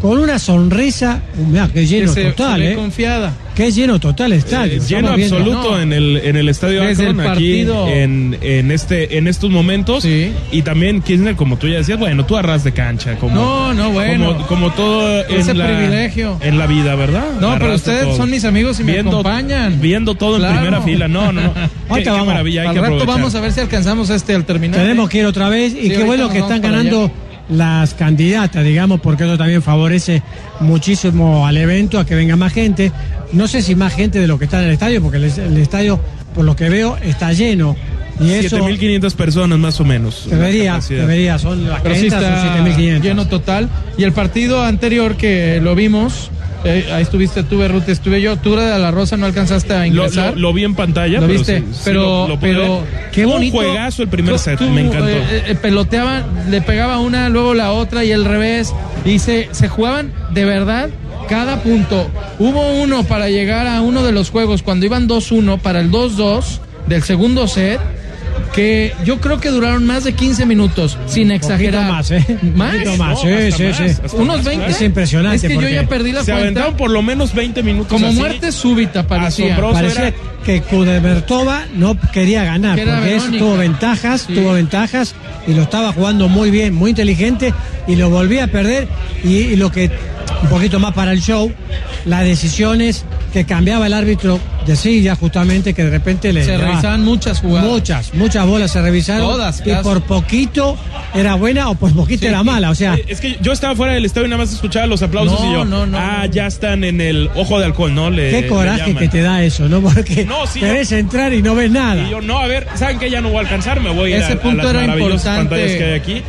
con una sonrisa, mira, qué lleno Que se- total, se ¿eh? confiada. Qué lleno total estadio. Eh, lleno absoluto No. en el en el estadio Desde Akron el aquí en, en este en estos momentos y también Kirchner como tú ya decías bueno tú arras de cancha como No, no, bueno. como, como todo Ese en la, privilegio. en la vida verdad No, pero Arras ustedes todo. son mis amigos y me acompañan. viendo todo Claro. en primera fila no no no Qué- maravilla hay Al que rato aprovechar. vamos a ver si alcanzamos este al terminar. Tenemos que ir otra vez y Sí, qué bueno que están ganando las candidatas, digamos, porque eso también favorece muchísimo al evento, a que venga más gente. No sé si más gente de lo que está en el estadio, porque el, el estadio, por lo que veo, está lleno. Y eso 7500 personas más o menos debería, debería, son las que sí entran, son está 7500. lleno total. Y el partido anterior que lo vimos, eh, ahí estuviste tú, Berrute, estuve yo. Tú de la Rosa no alcanzaste a ingresar. lo- lo vi en pantalla ¿Lo pero viste? sí, sí pero, lo- lo pero qué Un bonito. juegazo el primer Tú- set tú, me encantó eh, eh, peloteaba, le pegaba una, luego la otra y el revés. Y se, se jugaban de verdad cada punto. Hubo uno para llegar a uno de los juegos cuando iban 2-1 para el 2-2 del segundo set que yo creo que duraron más de 15 minutos, sin exagerar. más, ¿eh? ¿Más? Un poquito más, No, sí, sí, más, sí. Unos más. 20. Es impresionante. Es que yo ya perdí la Se cuenta. aventaron por lo menos 20 minutos. Como así. muerte súbita parecía. Asombroso Parecía era. que Kudermetova no quería ganar, Que porque es- tuvo ventajas, Sí. tuvo ventajas y lo estaba jugando muy bien, muy inteligente y lo volvía a perder y, y lo que un poquito más para el show, las decisiones que cambiaba el árbitro de silla justamente que de repente le Se revisaban muchas jugadas. muchas, muchas bolas se revisaron Todas, y casi. por poquito era buena o por poquito Sí. era mala, o sea, Eh, Es que yo estaba fuera del estadio y nada más escuchaba los aplausos No, y yo. no, no, ah, no. ya están en el ojo de halcón, ¿no? Le, qué coraje que te da eso, ¿no? Porque No, sí, querés entrar y no ves nada. Y yo, no, a ver, ¿saben que Ya no voy a alcanzar, me voy a Ese a, a punto las era importante. pantallas que hay aquí.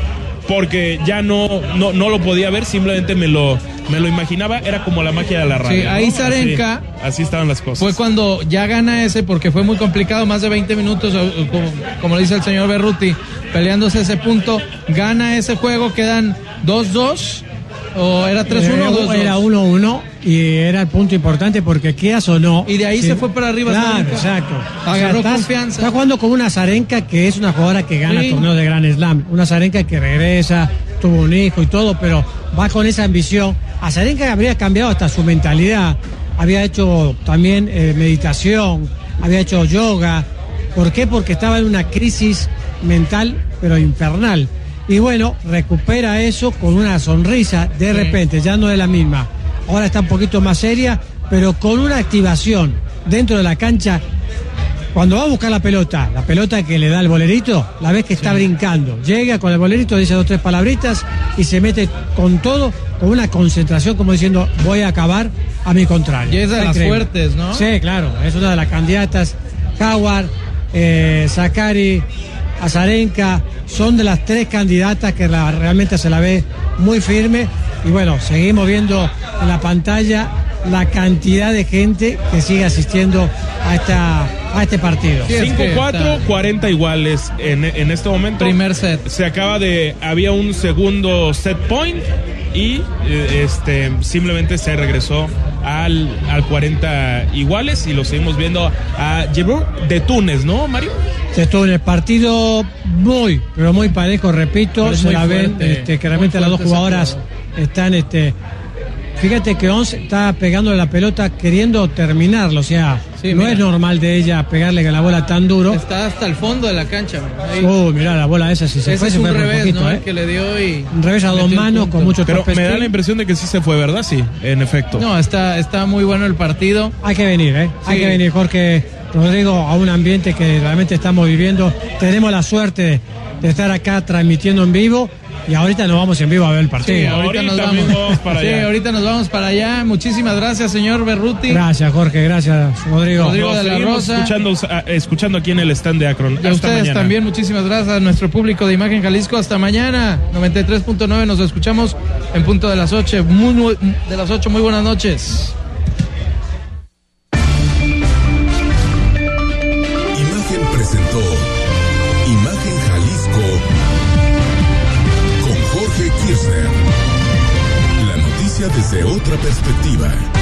Porque ya no, no, no lo podía ver, simplemente me lo, me lo imaginaba, era como la magia de la radio. Sí, ahí ¿no? Zarenka- Así, así estaban las cosas. Fue cuando ya gana ese, porque fue muy complicado, más de 20 minutos, o- o como, como dice el señor Berruti, peleándose ese punto. Gana ese juego, quedan 2-2, o era 3-1 o 2-2. Era 1-1 y era el punto importante porque quieras o no. Y de ahí se fue para arriba Claro, Zarenka. exacto. Agarró estás, confianza. Está jugando con una Zarenka que es una jugadora que gana Sí. torneos de Gran Slam. Una Zarenka que regresa, tuvo un hijo y todo, pero va con esa ambición. A Zarenka habría cambiado hasta su mentalidad. Había hecho también eh, meditación, había hecho yoga. ¿Por qué? Porque estaba en una crisis mental, pero infernal. Y bueno, recupera eso con una sonrisa de repente, ya no es la misma. Ahora está un poquito más seria, pero con una activación dentro de la cancha. Cuando va a buscar la pelota, la pelota que le da el bolerito, la ves que está brincando. Llega con el bolerito, dice dos, tres palabritas y se mete con todo, con una concentración como diciendo, voy a acabar a mi contrario. Y es de las increíble. fuertes, ¿no? Sí, claro, es una de las candidatas. Howard, eh, Zakari, Azarenka, son de las tres candidatas que la- realmente se la ve muy firme. Y bueno, seguimos viendo en la pantalla la cantidad de gente que sigue asistiendo a, esta, a este partido. Sí, es que 5-4, está- 40 iguales en, en este momento. Primer set. Se acaba de. Había un segundo set point y eh, este simplemente se regresó al, al 40 iguales y lo seguimos viendo a Giroud de Túnez, ¿no, Mario? En el partido muy, pero muy parejo, repito, se la ven, este, realmente las dos jugadoras están, este, fíjate que Ons está pegándole la pelota queriendo terminarlo, o sea, Sí, no mira. es normal de ella pegarle la bola tan duro. Está hasta el fondo de la cancha. Uy, mirá la bola esa, si se Ese fue, es se un fue revés, poquito, ¿no? ¿eh? Que le dio y... Un revés a dos manos con mucho Pero me da la impresión de que sí se fue, ¿verdad? Sí, en efecto. No, está, está muy bueno el partido. Hay que venir, ¿eh? Hay que venir, Jorge Rodrigo, a un ambiente que realmente estamos viviendo. Tenemos la suerte de, estar acá transmitiendo en vivo y ahorita nos vamos en vivo a ver el partido. Sí, ahorita, ahorita nos vamos. vamos para sí, allá. ahorita nos vamos para allá. Muchísimas gracias, señor Berruti. Gracias, Jorge, gracias, Rodrigo. Rodrigo. Nos de la Rosa. Escuchando, escuchando aquí en el stand de Akron. Y a Hasta ustedes mañana. también, muchísimas gracias a nuestro público de Imagen Jalisco. Hasta mañana, 93.9. Nos escuchamos en punto de las 8. Muy, muy- de las 8, muy buenas noches. Otra perspectiva.